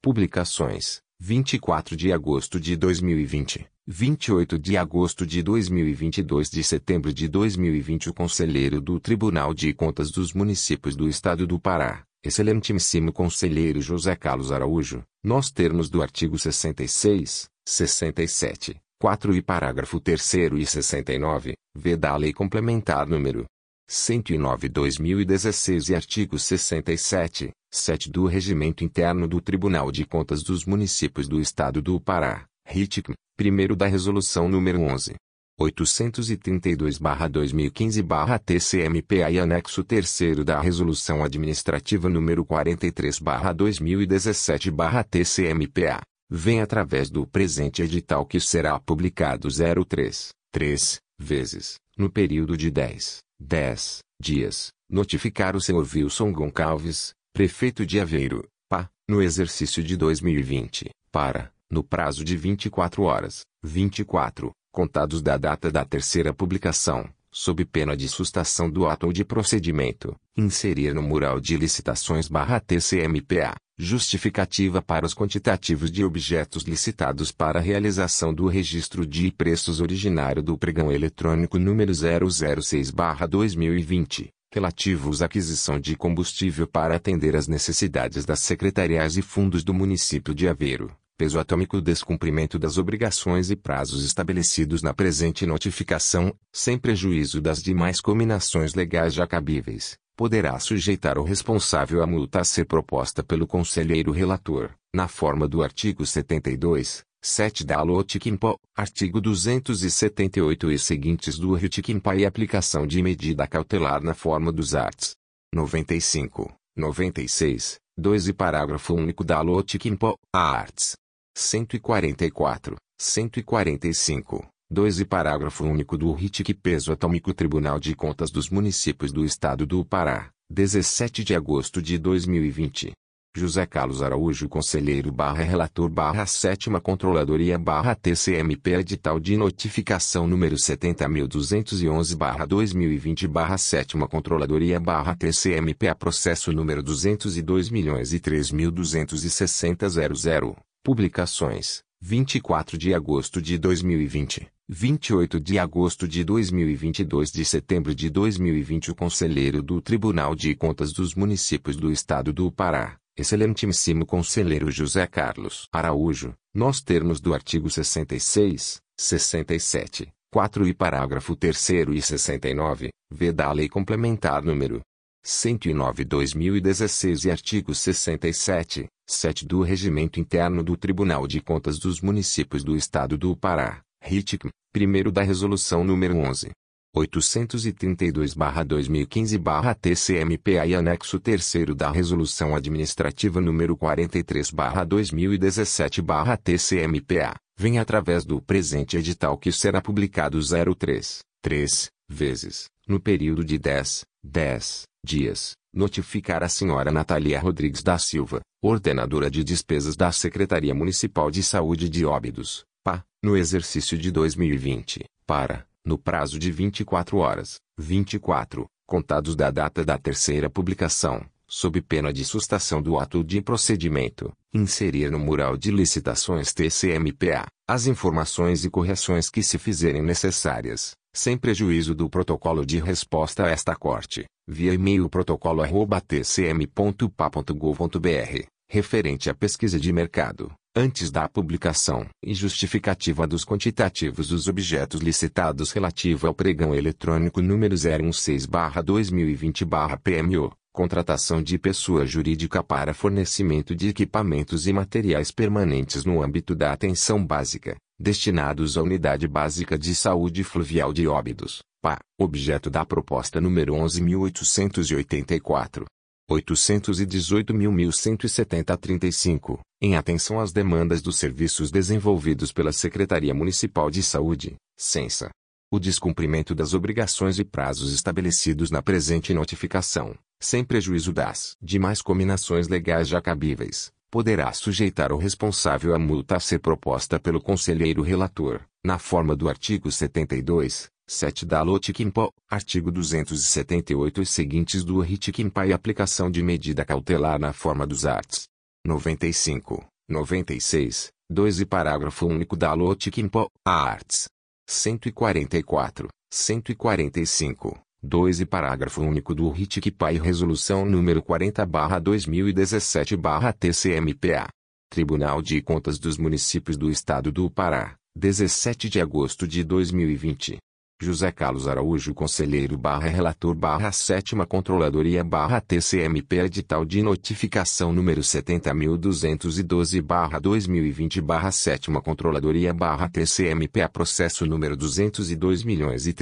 Publicações 24 de agosto de 2020 28 de agosto de 2022 de setembro de 2020 o Conselheiro do Tribunal de Contas dos Municípios do Estado do Pará, excelentíssimo Conselheiro José Carlos Araújo, nos termos do artigo 66, 67, 4 e parágrafo 3 e 69, v da Lei Complementar número 109/2016 e artigo 67, 7 do Regimento Interno do Tribunal de Contas dos Municípios do Estado do Pará, RITIC, primeiro da Resolução número 11. 832-2015-TCMPA e anexo 3 da Resolução Administrativa número 43-2017-TCMPA, vem através do presente edital que será publicado 03, 3, vezes, no período de 10, 10 dias, notificar o senhor Wilson Goncalves, prefeito de Aveiro, PA, no exercício de 2020, para no prazo de 24 horas, 24, contados da data da terceira publicação, sob pena de sustação do ato ou de procedimento, inserir no mural de licitações barra TCMPA, justificativa para os quantitativos de objetos licitados para realização do registro de preços originário do pregão eletrônico número 006 barra 2020, relativos à aquisição de combustível para atender às necessidades das secretarias e fundos do município de Aveiro. Peso atômico descumprimento das obrigações e prazos estabelecidos na presente notificação, sem prejuízo das demais combinações legais já cabíveis, poderá sujeitar o responsável à multa a ser proposta pelo conselheiro relator, na forma do artigo 72, 7 da LOTICIMPO, artigo 278 e seguintes do RITICIMPA e aplicação de medida cautelar na forma dos arts. 95, 96, 2 e parágrafo único da LOTICIMPO, a arts. 144, 145, 2 e parágrafo único do RITIC Peso Atômico Tribunal de Contas dos Municípios do Estado do Pará, 17 de agosto de 2020. José Carlos Araújo Conselheiro barra Relator barra Sétima Controladoria barra TCMP Edital de Notificação número 70.211 barra 2020 barra Sétima Controladoria barra TCMP Processo número 202 milhões e 3.260.00 Publicações: 24 de agosto de 2020, 28 de agosto de 2022 de setembro de 2020 O Conselheiro do Tribunal de Contas dos Municípios do Estado do Pará, Excelentíssimo Conselheiro José Carlos Araújo, nos termos do artigo 66, 67, 4 e parágrafo 3 e 69, v da Lei Complementar número 109/2016 e artigo 67, 7 do Regimento Interno do Tribunal de Contas dos Municípios do Estado do Pará, RITIC, primeiro da Resolução número 11. 832-2015-TCMPA e anexo 3 da Resolução Administrativa número 43-2017-TCMPA, vem através do presente edital que será publicado 03, 3, vezes, no período de 10, 10 dias, notificar a senhora Natalia Rodrigues da Silva, ordenadora de despesas da Secretaria Municipal de Saúde de Óbidos, PA, no exercício de 2020, para, no prazo de 24 horas, 24, contados da data da terceira publicação, sob pena de sustação do ato de procedimento, inserir no mural de licitações TCMPA as informações e correções que se fizerem necessárias, sem prejuízo do protocolo de resposta a esta corte, via e-mail protocolo@tcm.pa.gov.br, referente à pesquisa de mercado, antes da publicação e justificativa dos quantitativos dos objetos licitados relativo ao pregão eletrônico número 016/2020/PMO, contratação de pessoa jurídica para fornecimento de equipamentos e materiais permanentes no âmbito da atenção básica, destinados à Unidade Básica de Saúde Fluvial de Óbidos, PA, objeto da proposta número 11.884. 818.1170-35, em atenção às demandas dos serviços desenvolvidos pela Secretaria Municipal de Saúde, Censa. O descumprimento das obrigações e prazos estabelecidos na presente notificação, sem prejuízo das demais combinações legais já cabíveis, poderá sujeitar o responsável à multa a ser proposta pelo conselheiro relator, na forma do artigo 72, 7 da Lotiquimpo, artigo 278 e seguintes do Ritiquimpa e aplicação de medida cautelar na forma dos arts. 95, 96, 2 e parágrafo único da Lotiquimpo, arts. 144, 145, 2 e parágrafo único do Ritiquimpa e resolução número 40-2017-TCMPA. Tribunal de Contas dos Municípios do Estado do Pará, 17 de agosto de 2020. José Carlos Araújo Conselheiro barra Relator barra Sétima Controladoria barra TCMP Edital de Notificação número 70.212 barra 2020 barra Sétima Controladoria barra TCMP Processo número 202 milhões e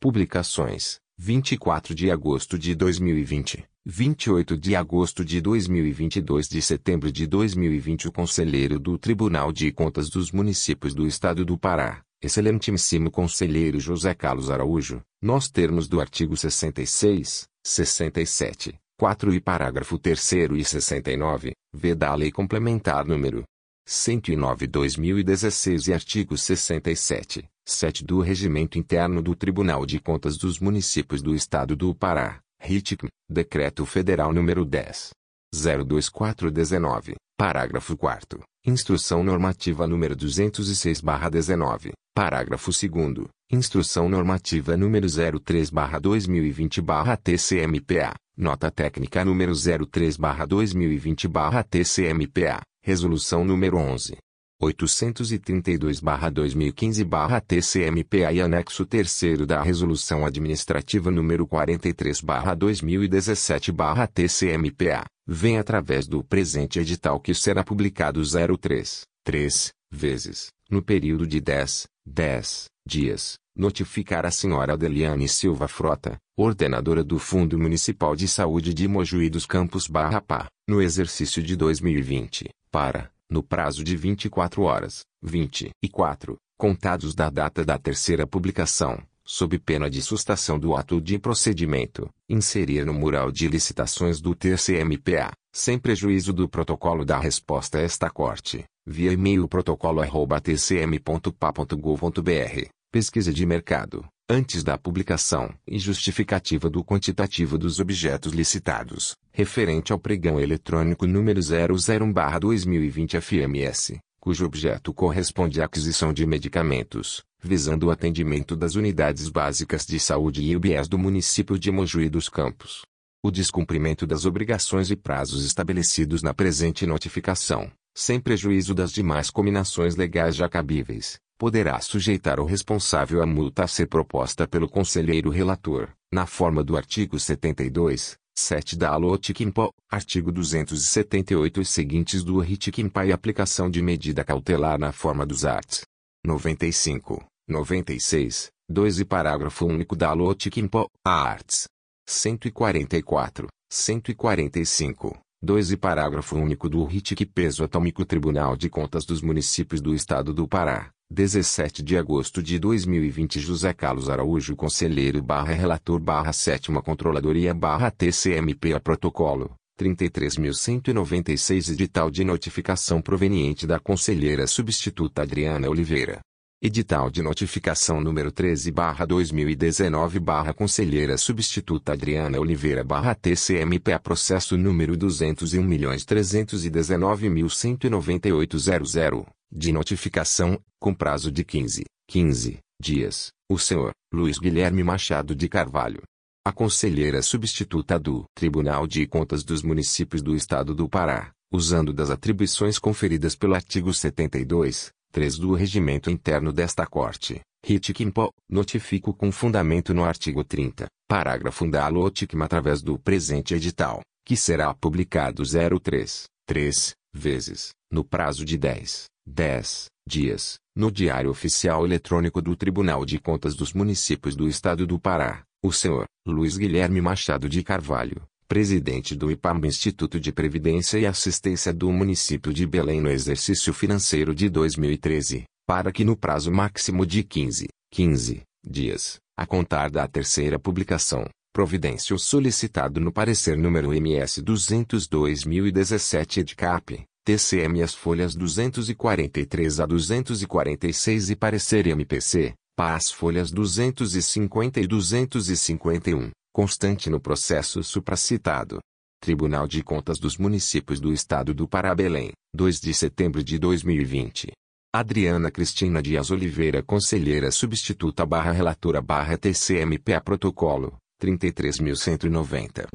Publicações 24 de agosto de 2020 28 de agosto de 2022 de setembro de 2020 o Conselheiro do Tribunal de Contas dos Municípios do Estado do Pará, Excelentíssimo Conselheiro José Carlos Araújo, nos termos do artigo 66, 67, 4 e parágrafo 3 e 69, v da Lei Complementar número 109/2016 e artigo 67, 7 do Regimento Interno do Tribunal de Contas dos Municípios do Estado do Pará RITIC, Decreto Federal número 10. 02419, parágrafo 4 Instrução Normativa número 206/19, parágrafo 2 Instrução Normativa número 03/2020/TCMPA, Nota Técnica número 03/2020/TCMPA, Resolução número 11. 832-2015-TCMPA e anexo 3 da Resolução Administrativa número 43-2017-TCMPA, vem através do presente edital que será publicado 03, 3, vezes, no período de 10, 10 dias, notificar a senhora Adeliane Silva Frota, ordenadora do Fundo Municipal de Saúde de Mojuí dos Campos Barra Pá, no exercício de 2020, para no prazo de 24 horas, 24, contados da data da terceira publicação, sob pena de sustação do ato de procedimento, inserir no mural de licitações do TCMPA, sem prejuízo do protocolo da resposta a esta corte, via e-mail protocolo@tcm.pa.gov.br, pesquisa de mercado, antes da publicação e justificativa do quantitativo dos objetos licitados, referente ao pregão eletrônico número 001/2020 FMS, cujo objeto corresponde à aquisição de medicamentos, visando o atendimento das unidades básicas de saúde e UBS do município de Mojuí dos Campos. O descumprimento das obrigações e prazos estabelecidos na presente notificação, sem prejuízo das demais combinações legais já cabíveis, poderá sujeitar o responsável à multa a ser proposta pelo conselheiro relator, na forma do artigo 72, 7 da Alotiquimpo, artigo 278 e seguintes do Ritiquimpa e aplicação de medida cautelar na forma dos arts. 95, 96, 2 e parágrafo único da Alotiquimpo, a arts. 144, 145, 2 e parágrafo único do RITIC Peso Atômico Tribunal de Contas dos Municípios do Estado do Pará, 17 de agosto de 2020 José Carlos Araújo Conselheiro barra Relator barra Sétima Controladoria barra TCMP a Protocolo 33.196 Edital de notificação proveniente da Conselheira Substituta Adriana Oliveira Edital de notificação número 13 2019 Conselheira Substituta Adriana Oliveira TCMP a processo número 201.319.198.00 de notificação, com prazo de 15, 15 dias, o senhor Luiz Guilherme Machado de Carvalho. A conselheira substituta do Tribunal de Contas dos Municípios do Estado do Pará, usando das atribuições conferidas pelo artigo 72, 3 do regimento interno desta Corte, RIT-QIMPO, notifico com fundamento no artigo 30, parágrafo da LOTICM através do presente edital, que será publicado 03, 3, vezes, no prazo de 10, 10 dias, no Diário Oficial Eletrônico do Tribunal de Contas dos Municípios do Estado do Pará, o senhor Luiz Guilherme Machado de Carvalho, presidente do IPAM Instituto de Previdência e Assistência do município de Belém no exercício financeiro de 2013, para que no prazo máximo de 15, 15 dias, a contar da terceira publicação, providência o solicitado no parecer número MS 202.017 EDCAP, TCM as folhas 243 a 246 e parecer MPC, para as folhas 250 e 251, constante no processo supracitado. Tribunal de Contas dos Municípios do Estado do Pará Belém, 2 de setembro de 2020. Adriana Cristina Dias Oliveira Conselheira Substituta barra Relatora barra TCMPA Protocolo, 33.190.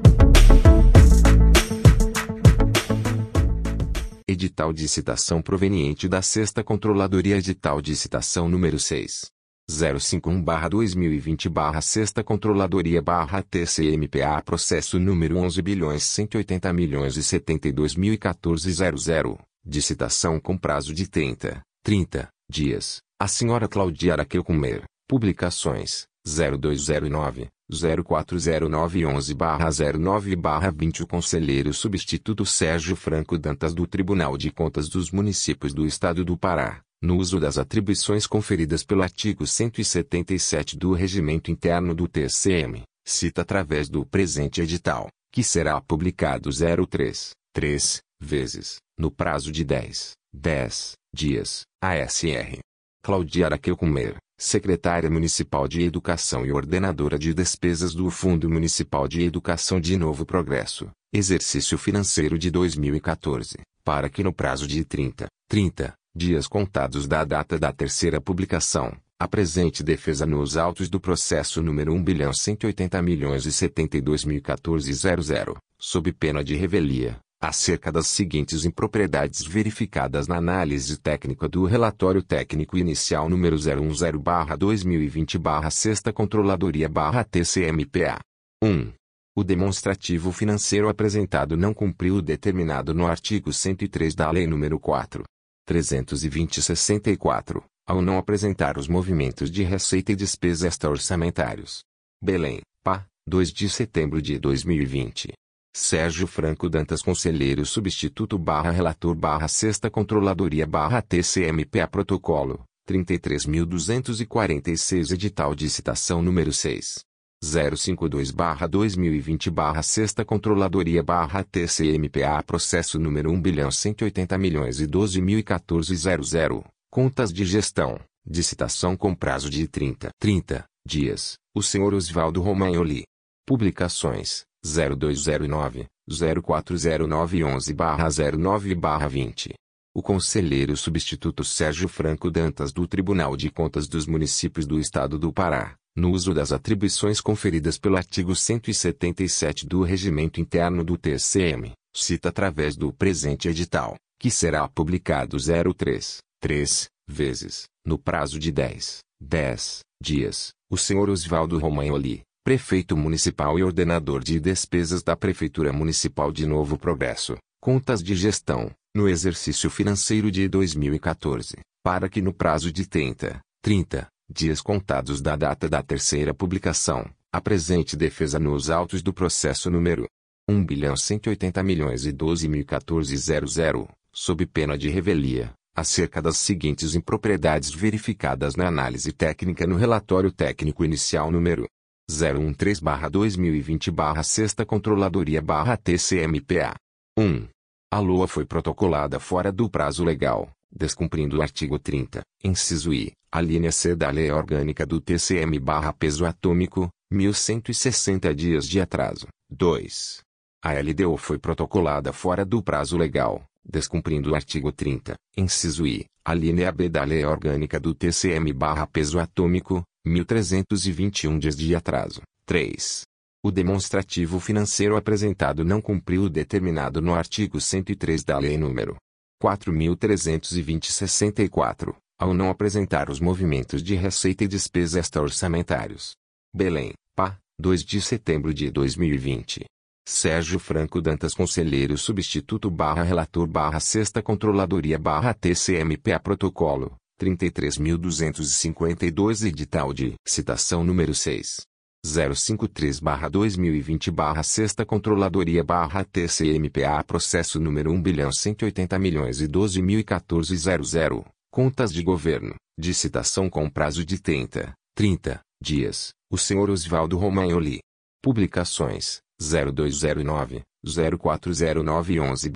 Edital de citação proveniente da Sexta Controladoria Edital de citação número 6. 051-2020 Sexta Controladoria TCMPA Processo número 11 bilhões 180 milhões e 72 mil e 14 00, de citação com prazo de 30, 30 dias, a senhora Claudia Araqueu Comer, publicações, 0209, 040911-09-20 O conselheiro substituto Sérgio Franco Dantas do Tribunal de Contas dos Municípios do Estado do Pará, no uso das atribuições conferidas pelo artigo 177 do Regimento Interno do TCM, cita através do presente edital, que será publicado 03, 3, vezes, no prazo de 10, 10 dias, ASR. Claudia Araqueu Comer, secretária municipal de Educação e ordenadora de despesas do Fundo Municipal de Educação de Novo Progresso, exercício financeiro de 2014, para que no prazo de 30, 30 dias contados da data da terceira publicação, apresente defesa nos autos do processo número 1 bilhão 180 milhões e 72 mil 14 00, sob pena de revelia, acerca das seguintes impropriedades verificadas na análise técnica do relatório técnico inicial número 010/2020/Sexta Controladoria/TCMPA. 1. O demonstrativo financeiro apresentado não cumpriu o determinado no artigo 103 da Lei nº 4. 320/64, ao não apresentar os movimentos de receita e despesa extra-orçamentários. Belém, PA, 2 de setembro de 2020. Sérgio Franco Dantas Conselheiro Substituto barra Relator barra Sexta Controladoria barra TCMPA Protocolo, 33.246 Edital de Citação número 6. 052 barra 2020 barra Sexta Controladoria barra TCMPA Processo número 1 bilhão 180 milhões e 12 mil e 14 00, Contas de Gestão, de citação com prazo de 30, 30 dias, o senhor Osvaldo Romagnoli. Publicações, 0209 040911-09-20. O conselheiro substituto Sérgio Franco Dantas do Tribunal de Contas dos Municípios do Estado do Pará, no uso das atribuições conferidas pelo artigo 177 do Regimento Interno do TCM, cita através do presente edital, que será publicado 03, 3, vezes, no prazo de 10, 10 dias, o senhor Osvaldo Romagnoli, prefeito municipal e ordenador de despesas da Prefeitura Municipal de Novo Progresso, contas de gestão, no exercício financeiro de 2014, para que no prazo de 30, 30 dias contados da data da terceira publicação, apresente defesa nos autos do processo número 1 bilhão 180 milhões e 12 mil 14 00, sob pena de revelia, acerca das seguintes impropriedades verificadas na análise técnica no relatório técnico inicial número 013-2020-6 Controladoria-TCMPA. 1. A LOA foi protocolada fora do prazo legal, descumprindo o artigo 30, inciso I, a linha C da Lei Orgânica do TCM-Peso Atômico, 1160 dias de atraso. 2. A LDO foi protocolada fora do prazo legal, descumprindo o artigo 30, inciso I, a linha B da Lei Orgânica do TCM-Peso Atômico, 1321 dias de atraso. 3. O demonstrativo financeiro apresentado não cumpriu o determinado no artigo 103 da Lei nº 4.320-64, ao não apresentar os movimentos de receita e despesa extra-orçamentários. Belém, PA, 2 de setembro de 2020. Sérgio Franco Dantas Conselheiro Substituto barra Relator barra Sexta Controladoria barra TCMPA Protocolo, 33.252 Edital de Citação número 6. 053-2020-6 Controladoria barra TCMPA Processo número 1 bilhão 180 milhões e 12 mil e 14 00 Contas de Governo, de citação com prazo de 30, 30 dias, o senhor Osvaldo Romagnoli. Publicações, 0209, 040911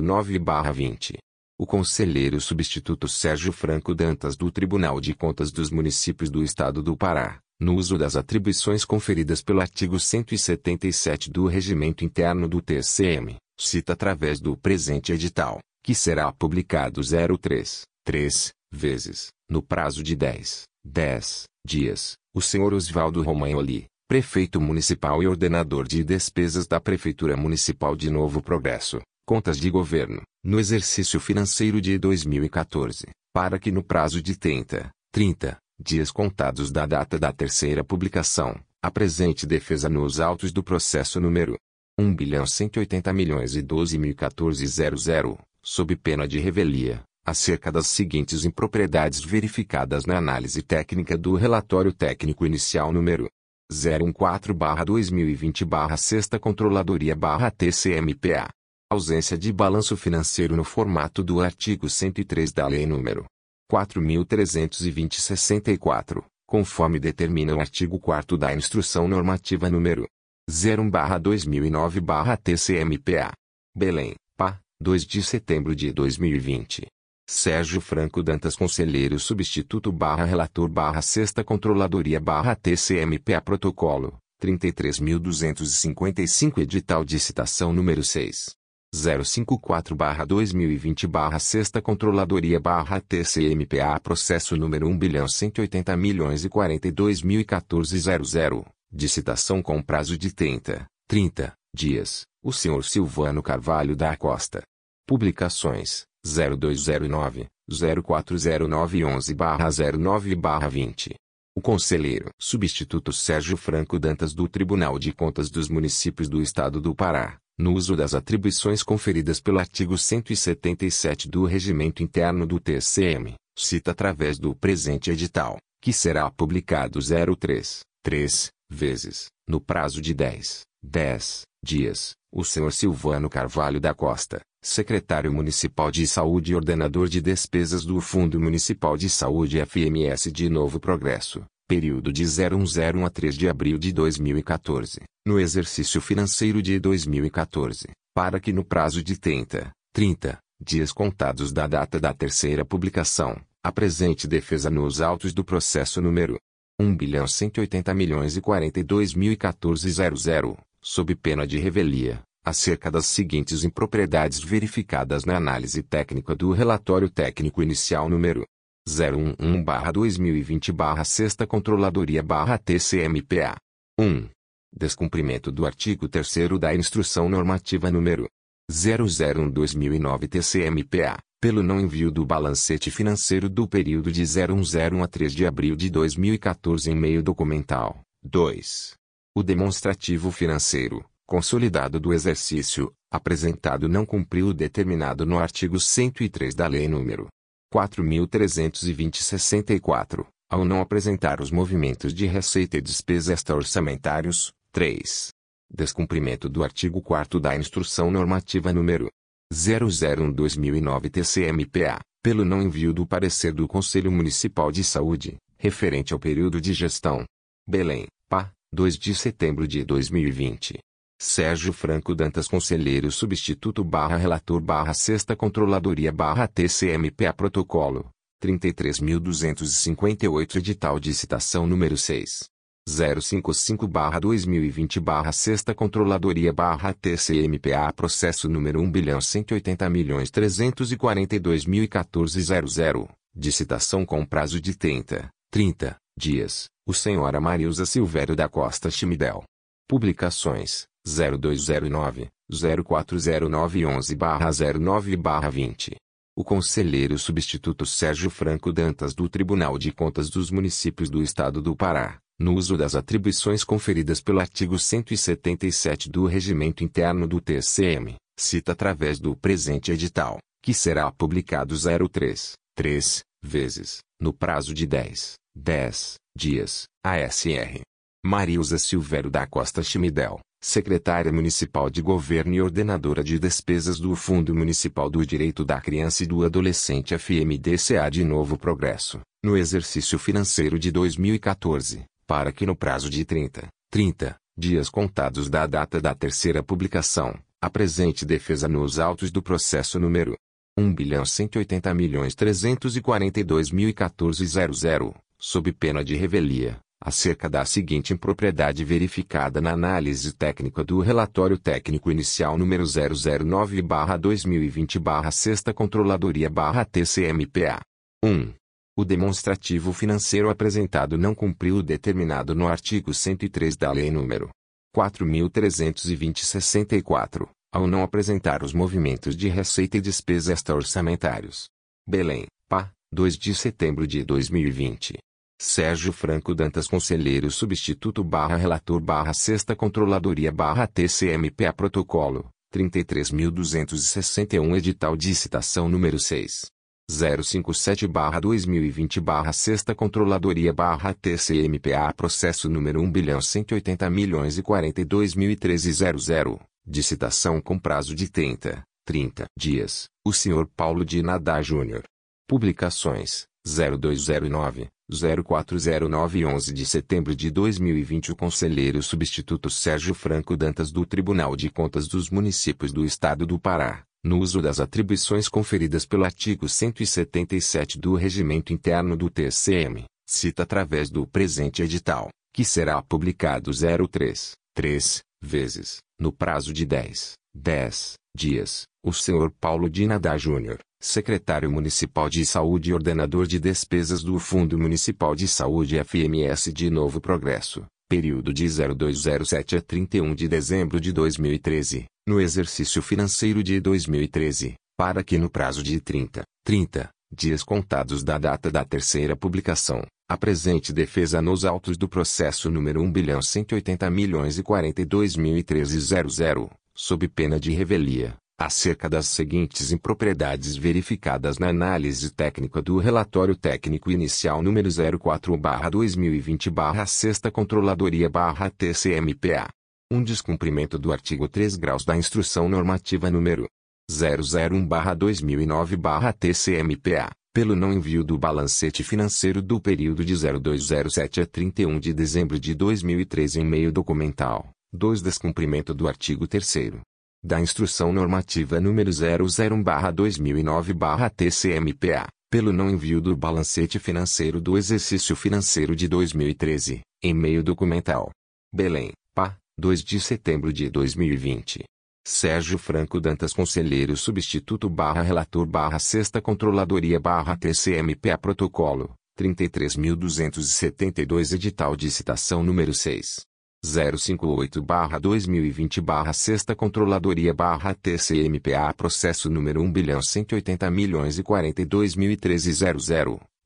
09 20 o conselheiro substituto Sérgio Franco Dantas do Tribunal de Contas dos Municípios do Estado do Pará, no uso das atribuições conferidas pelo artigo 177 do Regimento Interno do TCM, cita através do presente edital, que será publicado 03, 3, vezes, no prazo de 10, 10 dias, o senhor Osvaldo Romagnoli, prefeito municipal e ordenador de despesas da Prefeitura Municipal de Novo Progresso, contas de governo, no exercício financeiro de 2014, para que no prazo de 30, 30 dias contados da data da terceira publicação, apresente defesa nos autos do processo número 1 bilhão 180 milhões e 12 mil 14 00, sob pena de revelia, acerca das seguintes impropriedades verificadas na análise técnica do relatório técnico inicial número 014-2020-6 Controladoria-TCMPA ausência de balanço financeiro no formato do artigo 103 da Lei nº 4.320-64, conforme determina o artigo 4 da Instrução Normativa nº 01-2009-TCMPA. Belém, PA, 2 de setembro de 2020. Sérgio Franco Dantas Conselheiro Substituto barra Relator barra Sexta Controladoria barra TCMPA Protocolo, 33.255 Edital de Citação número 6. 054-2020-6 Controladoria-TCMPA Processo número 1 bilhão 180 milhões e 42 mil e 14 00, de citação com prazo de 30, 30 dias, o senhor Silvano Carvalho da Costa. Publicações, 0209, 040911 09 20. O conselheiro substituto Sérgio Franco Dantas do Tribunal de Contas dos Municípios do Estado do Pará, no uso das atribuições conferidas pelo artigo 177 do Regimento Interno do TCM, cita através do presente edital, que será publicado 03, 3, vezes, no prazo de 10, 10 dias, o senhor Silvano Carvalho da Costa, secretário municipal de saúde e ordenador de despesas do Fundo Municipal de Saúde FMS de Novo Progresso, período de 0101 a 3 de abril de 2014, no exercício financeiro de 2014, para que no prazo de 30, 30 dias contados da data da terceira publicação, apresente defesa nos autos do processo número 1 bilhão 180 milhões e 42 mil e 14 00, sob pena de revelia, acerca das seguintes impropriedades verificadas na análise técnica do relatório técnico inicial número 011-2020-6 Controladoria-TCMPA. 1. Descumprimento do artigo 3 da Instrução Normativa número 001-2009 TCMPA, pelo não envio do balancete financeiro do período de 0101 a 3 de abril de 2014 em meio documental. 2. O demonstrativo financeiro, consolidado do exercício, apresentado não cumpriu o determinado no artigo 103 da Lei nº 4.320-64, ao não apresentar os movimentos de receita e despesa extra-orçamentários. 3. Descumprimento do artigo 4 da Instrução Normativa número 001-2009 TCMPA, pelo não envio do parecer do Conselho Municipal de Saúde, referente ao período de gestão. Belém, PA, 2 de setembro de 2020. Sérgio Franco Dantas Conselheiro Substituto barra Relator barra Sexta Controladoria barra TCMPA Protocolo, 33.258 Edital de Citação número 6. 055-2020 Sexta Controladoria TCMPA Processo número 1 bilhão 180 milhões 342 mil de citação com prazo de 30, 30 dias, o senhora Marilza Silvério da Costa Chimidel. Publicações, 0209, 040911 09 20. O conselheiro substituto Sérgio Franco Dantas do Tribunal de Contas dos Municípios do Estado do Pará, no uso das atribuições conferidas pelo artigo 177 do Regimento Interno do TCM, cita através do presente edital, que será publicado 03, 3, vezes, no prazo de 10, 10 dias, ASR. Marilza Silvério da Costa Chimidel, secretária municipal de governo e ordenadora de despesas do Fundo Municipal do Direito da Criança e do Adolescente FMDCA de Novo Progresso, no exercício financeiro de 2014, para que no prazo de 30, 30 dias contados da data da terceira publicação, apresente defesa nos autos do processo número 1 bilhão 180 milhões 342 mil sob pena de revelia, acerca da seguinte impropriedade verificada na análise técnica do relatório técnico inicial número 009/2020/Sexta Controladoria/TCMPA. 1. O demonstrativo financeiro apresentado não cumpriu o determinado no artigo 103 da Lei nº 4320/64, ao não apresentar os movimentos de receita e despesa extra-orçamentários. Belém, PA, 2 de setembro de 2020. Sérgio Franco Dantas Conselheiro Substituto barra Relator barra Sexta Controladoria barra TCMPA Protocolo, 33.261 Edital de Citação número 6. 057 barra 2020 barra Sexta Controladoria barra TCMPA Processo número 1 bilhão 180 milhões 42 mil 1300, de citação com prazo de 30, 30 dias, o Sr. Paulo de Nadar Júnior. Publicações, 0209, 040911 de setembro de 2020 o conselheiro substituto Sérgio Franco Dantas do Tribunal de Contas dos Municípios do Estado do Pará, no uso das atribuições conferidas pelo artigo 177 do Regimento Interno do TCM, cita através do presente edital, que será publicado 03, 3, vezes, no prazo de 10, 10 dias, o Sr. Paulo Dinadá Júnior, secretário municipal de saúde e ordenador de despesas do Fundo Municipal de Saúde FMS de Novo Progresso, período de 0207 a 31 de dezembro de 2013, no exercício financeiro de 2013, para que no prazo de 30, 30 dias contados da data da terceira publicação, apresente defesa nos autos do processo número 1 bilhão 180 milhões e 42 mil e 1300, sob pena de revelia acerca das seguintes impropriedades verificadas na análise técnica do relatório técnico inicial número 04/2020/Sexta Controladoria/TCMPA. Um descumprimento do artigo 3 graus da Instrução Normativa número 001/2009/TCMPA, pelo não envio do balancete financeiro do período de 0207 a 31 de dezembro de 2013 em meio documental. 2. Descumprimento do artigo 3 da Instrução Normativa número 001/2009/TCMPA, pelo não envio do balancete financeiro do exercício financeiro de 2013, em meio documental. Belém, PA, 2 de setembro de 2020. Sérgio Franco Dantas Conselheiro Substituto barra Relator barra Sexta Controladoria barra TCMPA Protocolo, 33.272 Edital de Citação número 6. 058-2020 Sexta Controladoria TCMPA Processo número 1 bilhão 180 milhões e 42 mil e 1300,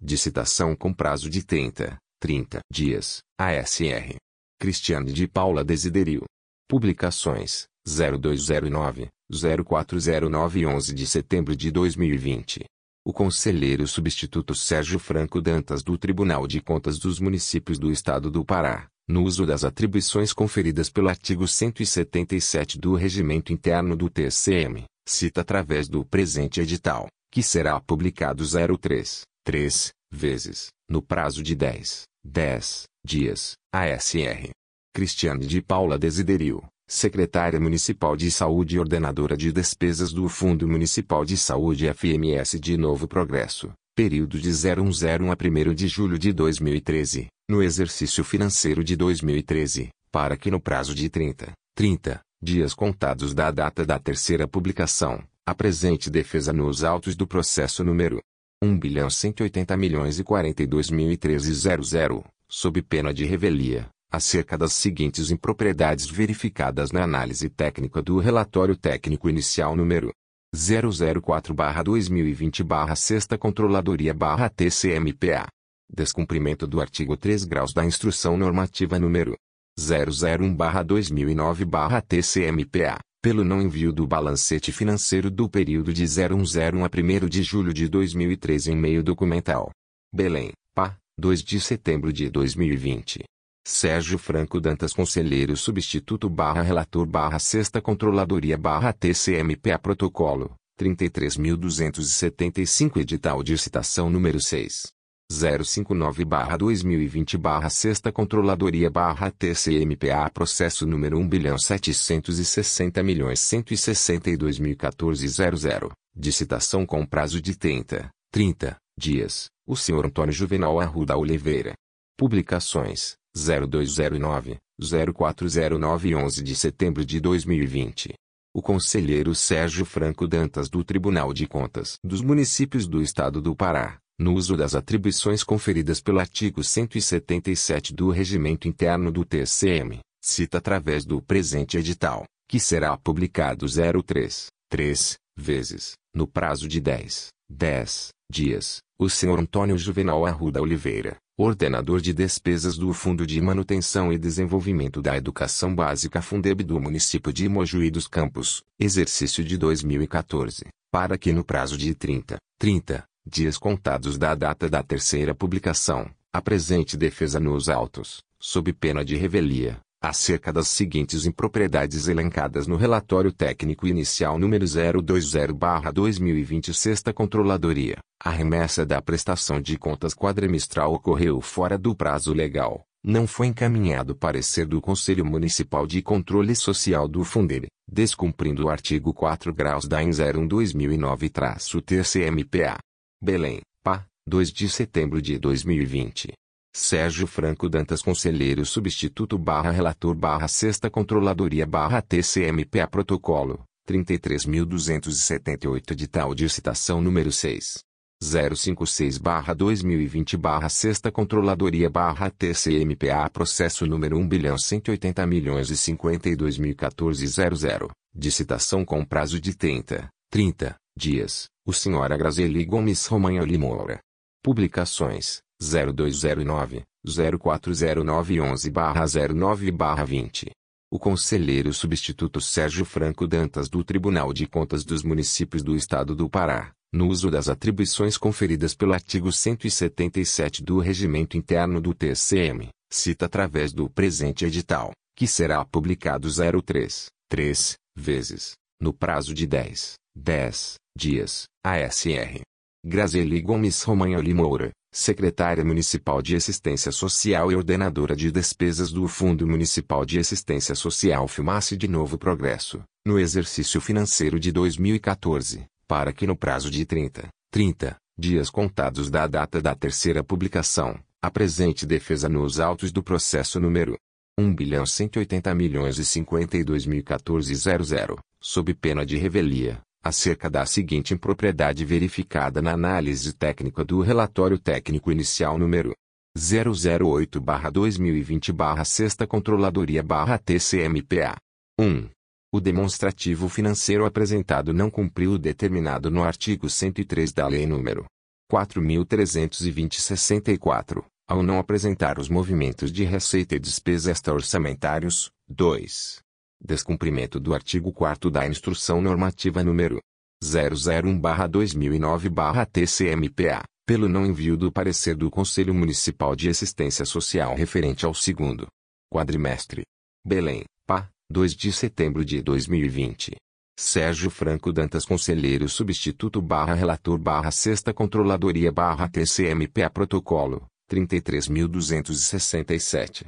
de citação com prazo de 30, 30 dias, ASR. Cristiane de Paula Desiderio. Publicações, 0209, 040911 de setembro de 2020. O conselheiro substituto Sérgio Franco Dantas do Tribunal de Contas dos Municípios do Estado do Pará no uso das atribuições conferidas pelo artigo 177 do Regimento Interno do TCM, cita através do presente edital, que será publicado 03, 3, vezes, no prazo de 10, 10 dias, ASR. Cristiane de Paula Desiderio, secretária municipal de saúde e ordenadora de despesas do Fundo Municipal de Saúde FMS de Novo Progresso, período de 0101 a 1 de julho de 2013, no exercício financeiro de 2013, para que no prazo de 30, 30 dias contados da data da terceira publicação, apresente defesa nos autos do processo número 1 bilhão 180 milhões e 42 mil e 13 00, sob pena de revelia, acerca das seguintes impropriedades verificadas na análise técnica do relatório técnico inicial número 004-2020-6 Controladoria-TCMPA. Descumprimento do artigo 3 graus da Instrução Normativa número 001-2009-TCMPA, pelo não envio do balancete financeiro do período de 0101 a 1 de julho de 2013 em meio documental. Belém, PA, 2 de setembro de 2020. Sérgio Franco Dantas Conselheiro Substituto barra Relator barra Sexta Controladoria barra TCMPA Protocolo, 33.275 Edital de Citação número 6. 059 barra 2020 barra Sexta Controladoria barra TCMPA Processo número 1 bilhão 760 milhões 162 mil 00, de citação com prazo de 30, 30 dias, o senhor Antônio Juvenal Arruda Oliveira. Publicações 0209, 0409 11 de setembro de 2020. O conselheiro Sérgio Franco Dantas do Tribunal de Contas dos Municípios do Estado do Pará, no uso das atribuições conferidas pelo artigo 177 do Regimento Interno do TCM, cita através do presente edital, que será publicado 03, 3, vezes, no prazo de 10, 10 dias, o senhor Antônio Juvenal Arruda Oliveira, ordenador de despesas do Fundo de Manutenção e Desenvolvimento da Educação Básica Fundeb do município de Mojuí dos Campos, exercício de 2014, para que no prazo de 30, 30 dias contados da data da terceira publicação, apresente defesa nos autos, sob pena de revelia, acerca das seguintes impropriedades elencadas no relatório técnico inicial número 020/2020 Sexta Controladoria. A remessa da prestação de contas quadrimestral ocorreu fora do prazo legal. Não foi encaminhado parecer do Conselho Municipal de Controle Social do Fundeb, descumprindo o artigo 4 graus da IN 01-2009-TCMPA. Belém, PA, 2 de setembro de 2020. Sérgio Franco Dantas Conselheiro Substituto barra Relator barra Sexta Controladoria barra TCMPA Protocolo, 33.278 Edital de Citação número 6. 056 barra 2020 barra Sexta Controladoria barra TCMPA Processo número 1 bilhão 180 milhões e 52 mil 14 00, de citação com prazo de 30, 30 dias, o Sra. Grazeli Gomes Romanho Limoura. Publicações 0209, 040911-09-20. O conselheiro substituto Sérgio Franco Dantas do Tribunal de Contas dos Municípios do Estado do Pará, no uso das atribuições conferidas pelo artigo 177 do Regimento Interno do TCM, cita através do presente edital, que será publicado 03, 3, vezes, no prazo de 10, 10 dias, ASR. Grazeli Gomes Romanho Limoura, secretária municipal de Assistência Social e ordenadora de despesas do Fundo Municipal de Assistência Social Filmasse de Novo Progresso, no exercício financeiro de 2014, para que no prazo de 30, 30 dias contados da data da terceira publicação, apresente defesa nos autos do processo número 1 bilhão 180 milhões e 52 mil 14 00, sob pena de revelia, acerca da seguinte impropriedade verificada na análise técnica do relatório técnico inicial número 008-2020-6 Controladoria-TCMPA. 1. O demonstrativo financeiro apresentado não cumpriu o determinado no artigo 103 da Lei nº 4.320-64, ao não apresentar os movimentos de receita e despesa extra-orçamentários. 2 descumprimento do artigo 4 da Instrução Normativa número 001/2009/TCMPA, pelo não envio do parecer do Conselho Municipal de Assistência Social referente ao segundo quadrimestre. Belém, PA, 2 de setembro de 2020. Sérgio Franco Dantas Conselheiro Substituto barra Relator barra Sexta Controladoria barra TCMPA Protocolo, 33.267.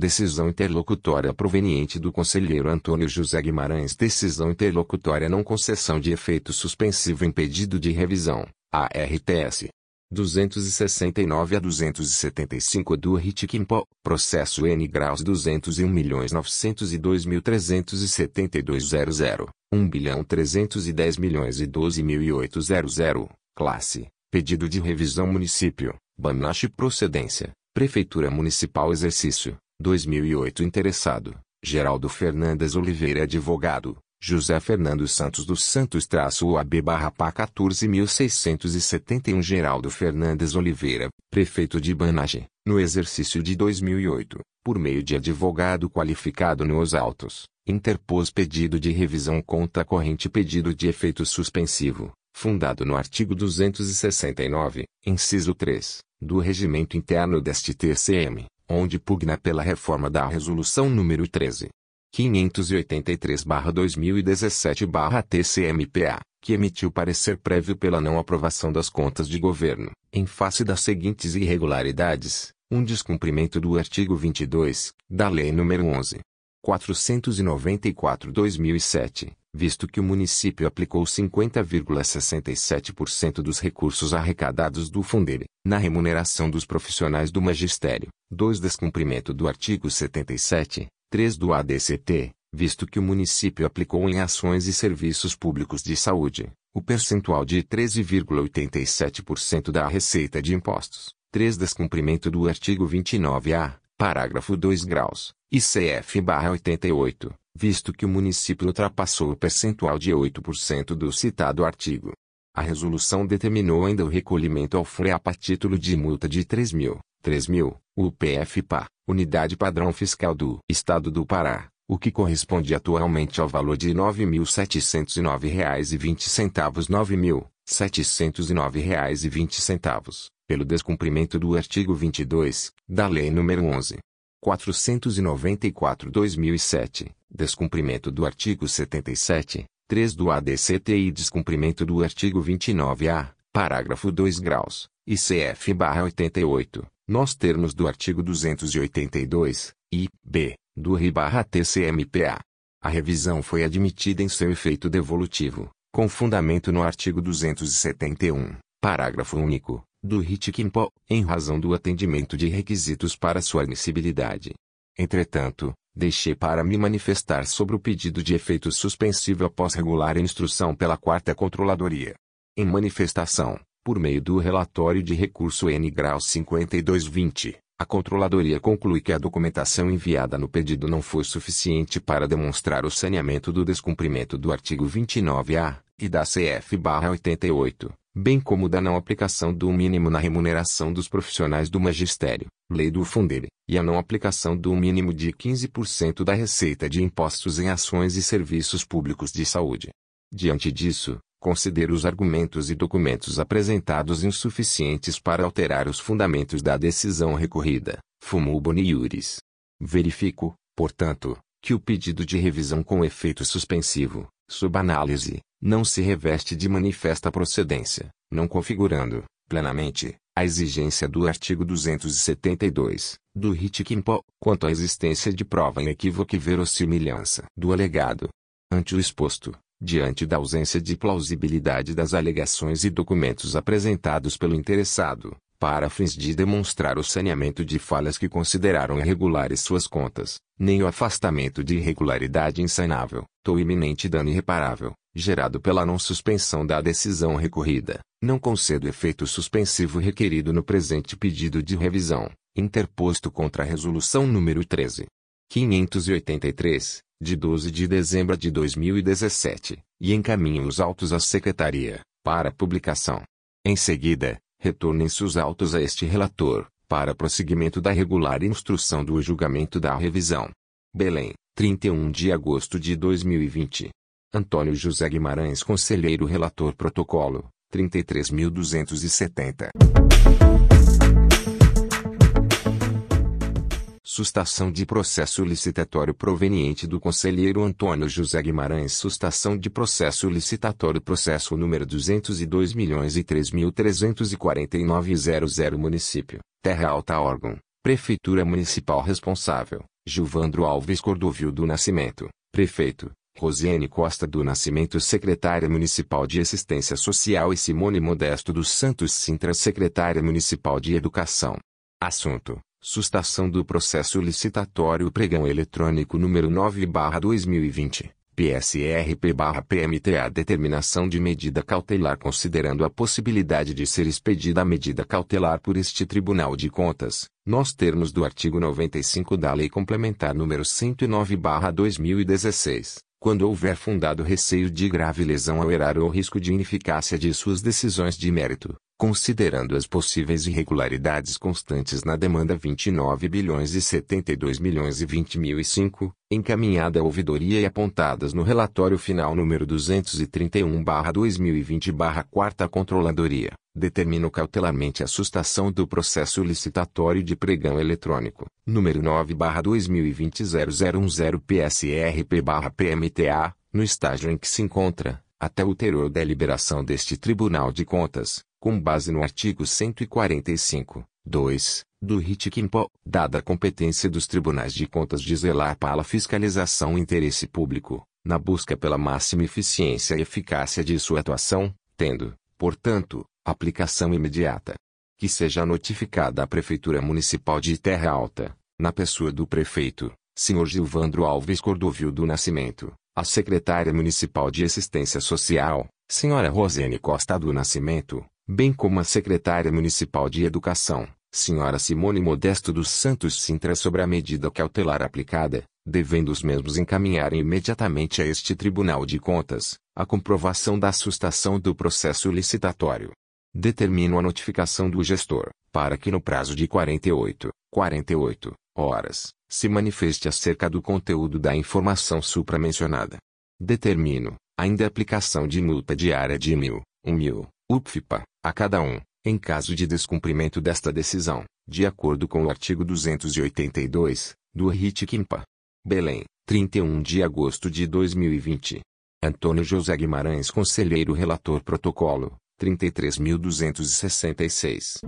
Decisão interlocutória proveniente do conselheiro Antônio José Guimarães. Decisão interlocutória não concessão de efeito suspensivo em pedido de revisão, ARTS. 269 a 275 do Ritquimpo, processo N graus 201.902.372.00, 1 bilhão 310 milhões e 12 mil e 800, classe, pedido de revisão município, Banache procedência, Prefeitura Municipal exercício, 2008 interessado, Geraldo Fernandes Oliveira advogado, José Fernando Santos dos Santos traço OAB barra PA 14.671 Geraldo Fernandes Oliveira, prefeito de Banagem, no exercício de 2008, por meio de advogado qualificado nos autos, interpôs pedido de revisão contra corrente pedido de efeito suspensivo, fundado no artigo 269, inciso 3, do Regimento Interno deste TCM, onde pugna pela reforma da Resolução número 13. 583-2017-TCMPA, que emitiu parecer prévio pela não aprovação das contas de governo, em face das seguintes irregularidades, um descumprimento do artigo 22, da Lei nº 11. 494-2007, visto que o município aplicou 50,67% dos recursos arrecadados do Fundere, na remuneração dos profissionais do magistério. 2. Descumprimento do artigo 77, 3 do ADCT, visto que o município aplicou em ações e serviços públicos de saúde, o percentual de 13,87% da receita de impostos. 3. Descumprimento do artigo 29-A, parágrafo 2 graus, ICF-88, visto que o município ultrapassou o percentual de 8% do citado artigo. A resolução determinou ainda o recolhimento ao FREAP a título de multa de 3 mil, 3 mil, UPF-PA, Unidade Padrão Fiscal do Estado do Pará, o que corresponde atualmente ao valor de R$ 9.709,20 R$ 9.709,20, pelo descumprimento do artigo 22, da Lei nº 11. 494-2007, descumprimento do artigo 77, 3 do ADCT e descumprimento do artigo 29-A, parágrafo 2 graus, ICF-88, nos termos do artigo 282, I, B, do RI-TCMPA. A revisão foi admitida em seu efeito devolutivo, com fundamento no artigo 271, parágrafo único, do RIT-QIMPO, em razão do atendimento de requisitos para sua admissibilidade. Entretanto, deixei para me manifestar sobre o pedido de efeito suspensivo após regular instrução pela Quarta Controladoria. Em manifestação, por meio do relatório de recurso N grau 5220, a controladoria conclui que a documentação enviada no pedido não foi suficiente para demonstrar o saneamento do descumprimento do artigo 29-A e da CF/88, bem como da não aplicação do mínimo na remuneração dos profissionais do magistério, lei do Fundere, e a não aplicação do mínimo de 15% da receita de impostos em ações e serviços públicos de saúde. Diante disso, Considero os argumentos e documentos apresentados insuficientes para alterar os fundamentos da decisão recorrida. Fumu boniuris. Verifico, portanto, que o pedido de revisão com efeito suspensivo, sob análise, não se reveste de manifesta procedência, não configurando, plenamente, a exigência do artigo 272, do RIT quanto à existência de prova inequívoca e verossimilhança do alegado. Ante o exposto, diante da ausência de plausibilidade das alegações e documentos apresentados pelo interessado, para fins de demonstrar o saneamento de falhas que consideraram irregulares suas contas, nem o afastamento de irregularidade insanável, ou iminente dano irreparável, gerado pela não suspensão da decisão recorrida, não concedo efeito suspensivo requerido no presente pedido de revisão, interposto contra a resolução número 13. 583, de 12 de dezembro de 2017, e encaminhe os autos à Secretaria, para publicação. Em seguida, retornem-se os autos a este relator, para prosseguimento da regular instrução do julgamento da revisão. Belém, 31 de agosto de 2020. Antônio José Guimarães Conselheiro Relator Protocolo, 33.270. Sustação de processo licitatório proveniente do conselheiro Antônio José Guimarães. Sustação de processo licitatório processo número 202 milhões e município, Terra Alta órgão, Prefeitura Municipal responsável, Gilvandro Alves Cordovil do Nascimento, Prefeito, Rosiane Costa do Nascimento Secretária Municipal de Assistência Social e Simone Modesto dos Santos Sintra Secretária Municipal de Educação. Assunto Sustação do processo licitatório pregão eletrônico número 9/2020, PSRP/PMTA determinação de medida cautelar considerando a possibilidade de ser expedida a medida cautelar por este Tribunal de Contas, nos termos do artigo 95 da Lei Complementar número 109/2016 quando houver fundado receio de grave lesão ao erário ou risco de ineficácia de suas decisões de mérito, considerando as possíveis irregularidades constantes na demanda 29 bilhões e 72 milhões e 20 mil e 5, encaminhada à ouvidoria e apontadas no relatório final número 231/2020/4 Controladoria, determino cautelarmente a sustação do processo licitatório de pregão eletrônico, número 9/2020 PSRP/PMTA, no estágio em que se encontra, até ulterior deliberação deste Tribunal de Contas com base no artigo 145, 2, do RIT-QIMPO, dada a competência dos tribunais de contas de zelar para a fiscalização e interesse público, na busca pela máxima eficiência e eficácia de sua atuação, tendo, portanto, aplicação imediata. Que seja notificada à Prefeitura Municipal de Terra Alta, na pessoa do prefeito, Sr. Gilvandro Alves Cordovil do Nascimento, a secretária municipal de Assistência Social, Sra. Rosene Costa do Nascimento, bem como a secretária municipal de Educação, senhora Simone Modesto dos Santos Sintra sobre a medida cautelar aplicada, devendo os mesmos encaminharem imediatamente a este Tribunal de Contas, a comprovação da sustação do processo licitatório. Determino a notificação do gestor, para que no prazo de 48, 48 horas, se manifeste acerca do conteúdo da informação supramencionada. Determino, ainda a aplicação de multa diária de mil, um mil, UPFIPA, a cada um, em caso de descumprimento desta decisão, de acordo com o artigo 282, do RIT-QIMPA. Belém, 31 de agosto de 2020. Antônio José Guimarães Conselheiro Relator Protocolo, 33.266.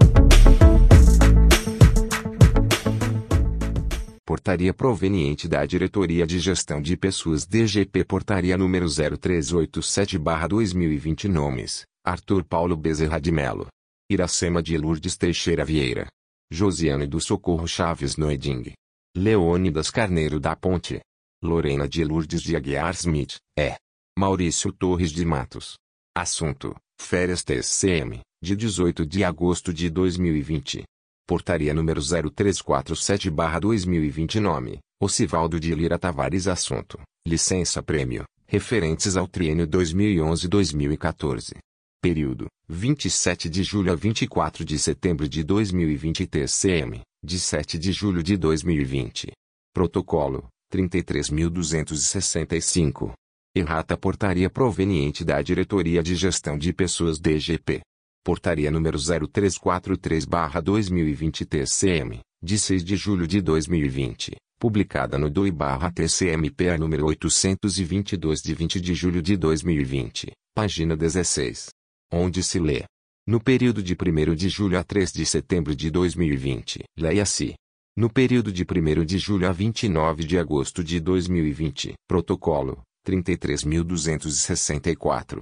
Portaria proveniente da Diretoria de Gestão de Pessoas DGP Portaria número 0387-2020 Nomes Arthur Paulo Bezerra de Melo. Iracema de Lourdes Teixeira Vieira. Josiane do Socorro Chaves Noeding. Leônidas Carneiro da Ponte. Lorena de Lourdes de Aguiar Smith, é. Maurício Torres de Matos. Assunto: Férias TCM, de 18 de agosto de 2020. Portaria número 0347-2020 Nome: Ocivaldo de Lira Tavares Assunto: Licença Prêmio, referentes ao triênio 2011-2014. Período: 27 de julho a 24 de setembro de 2020 TCM, de 7 de julho de 2020. Protocolo: 33.265. Errata portaria proveniente da Diretoria de Gestão de Pessoas DGP. Portaria número 0343-2020 TCM, de 6 de julho de 2020, publicada no DOI-TCMPA número 822 de 20 de julho de 2020, página 16 onde se lê. No período de 1 de julho a 3 de setembro de 2020, leia-se. No período de 1 de julho a 29 de agosto de 2020, protocolo 33.264.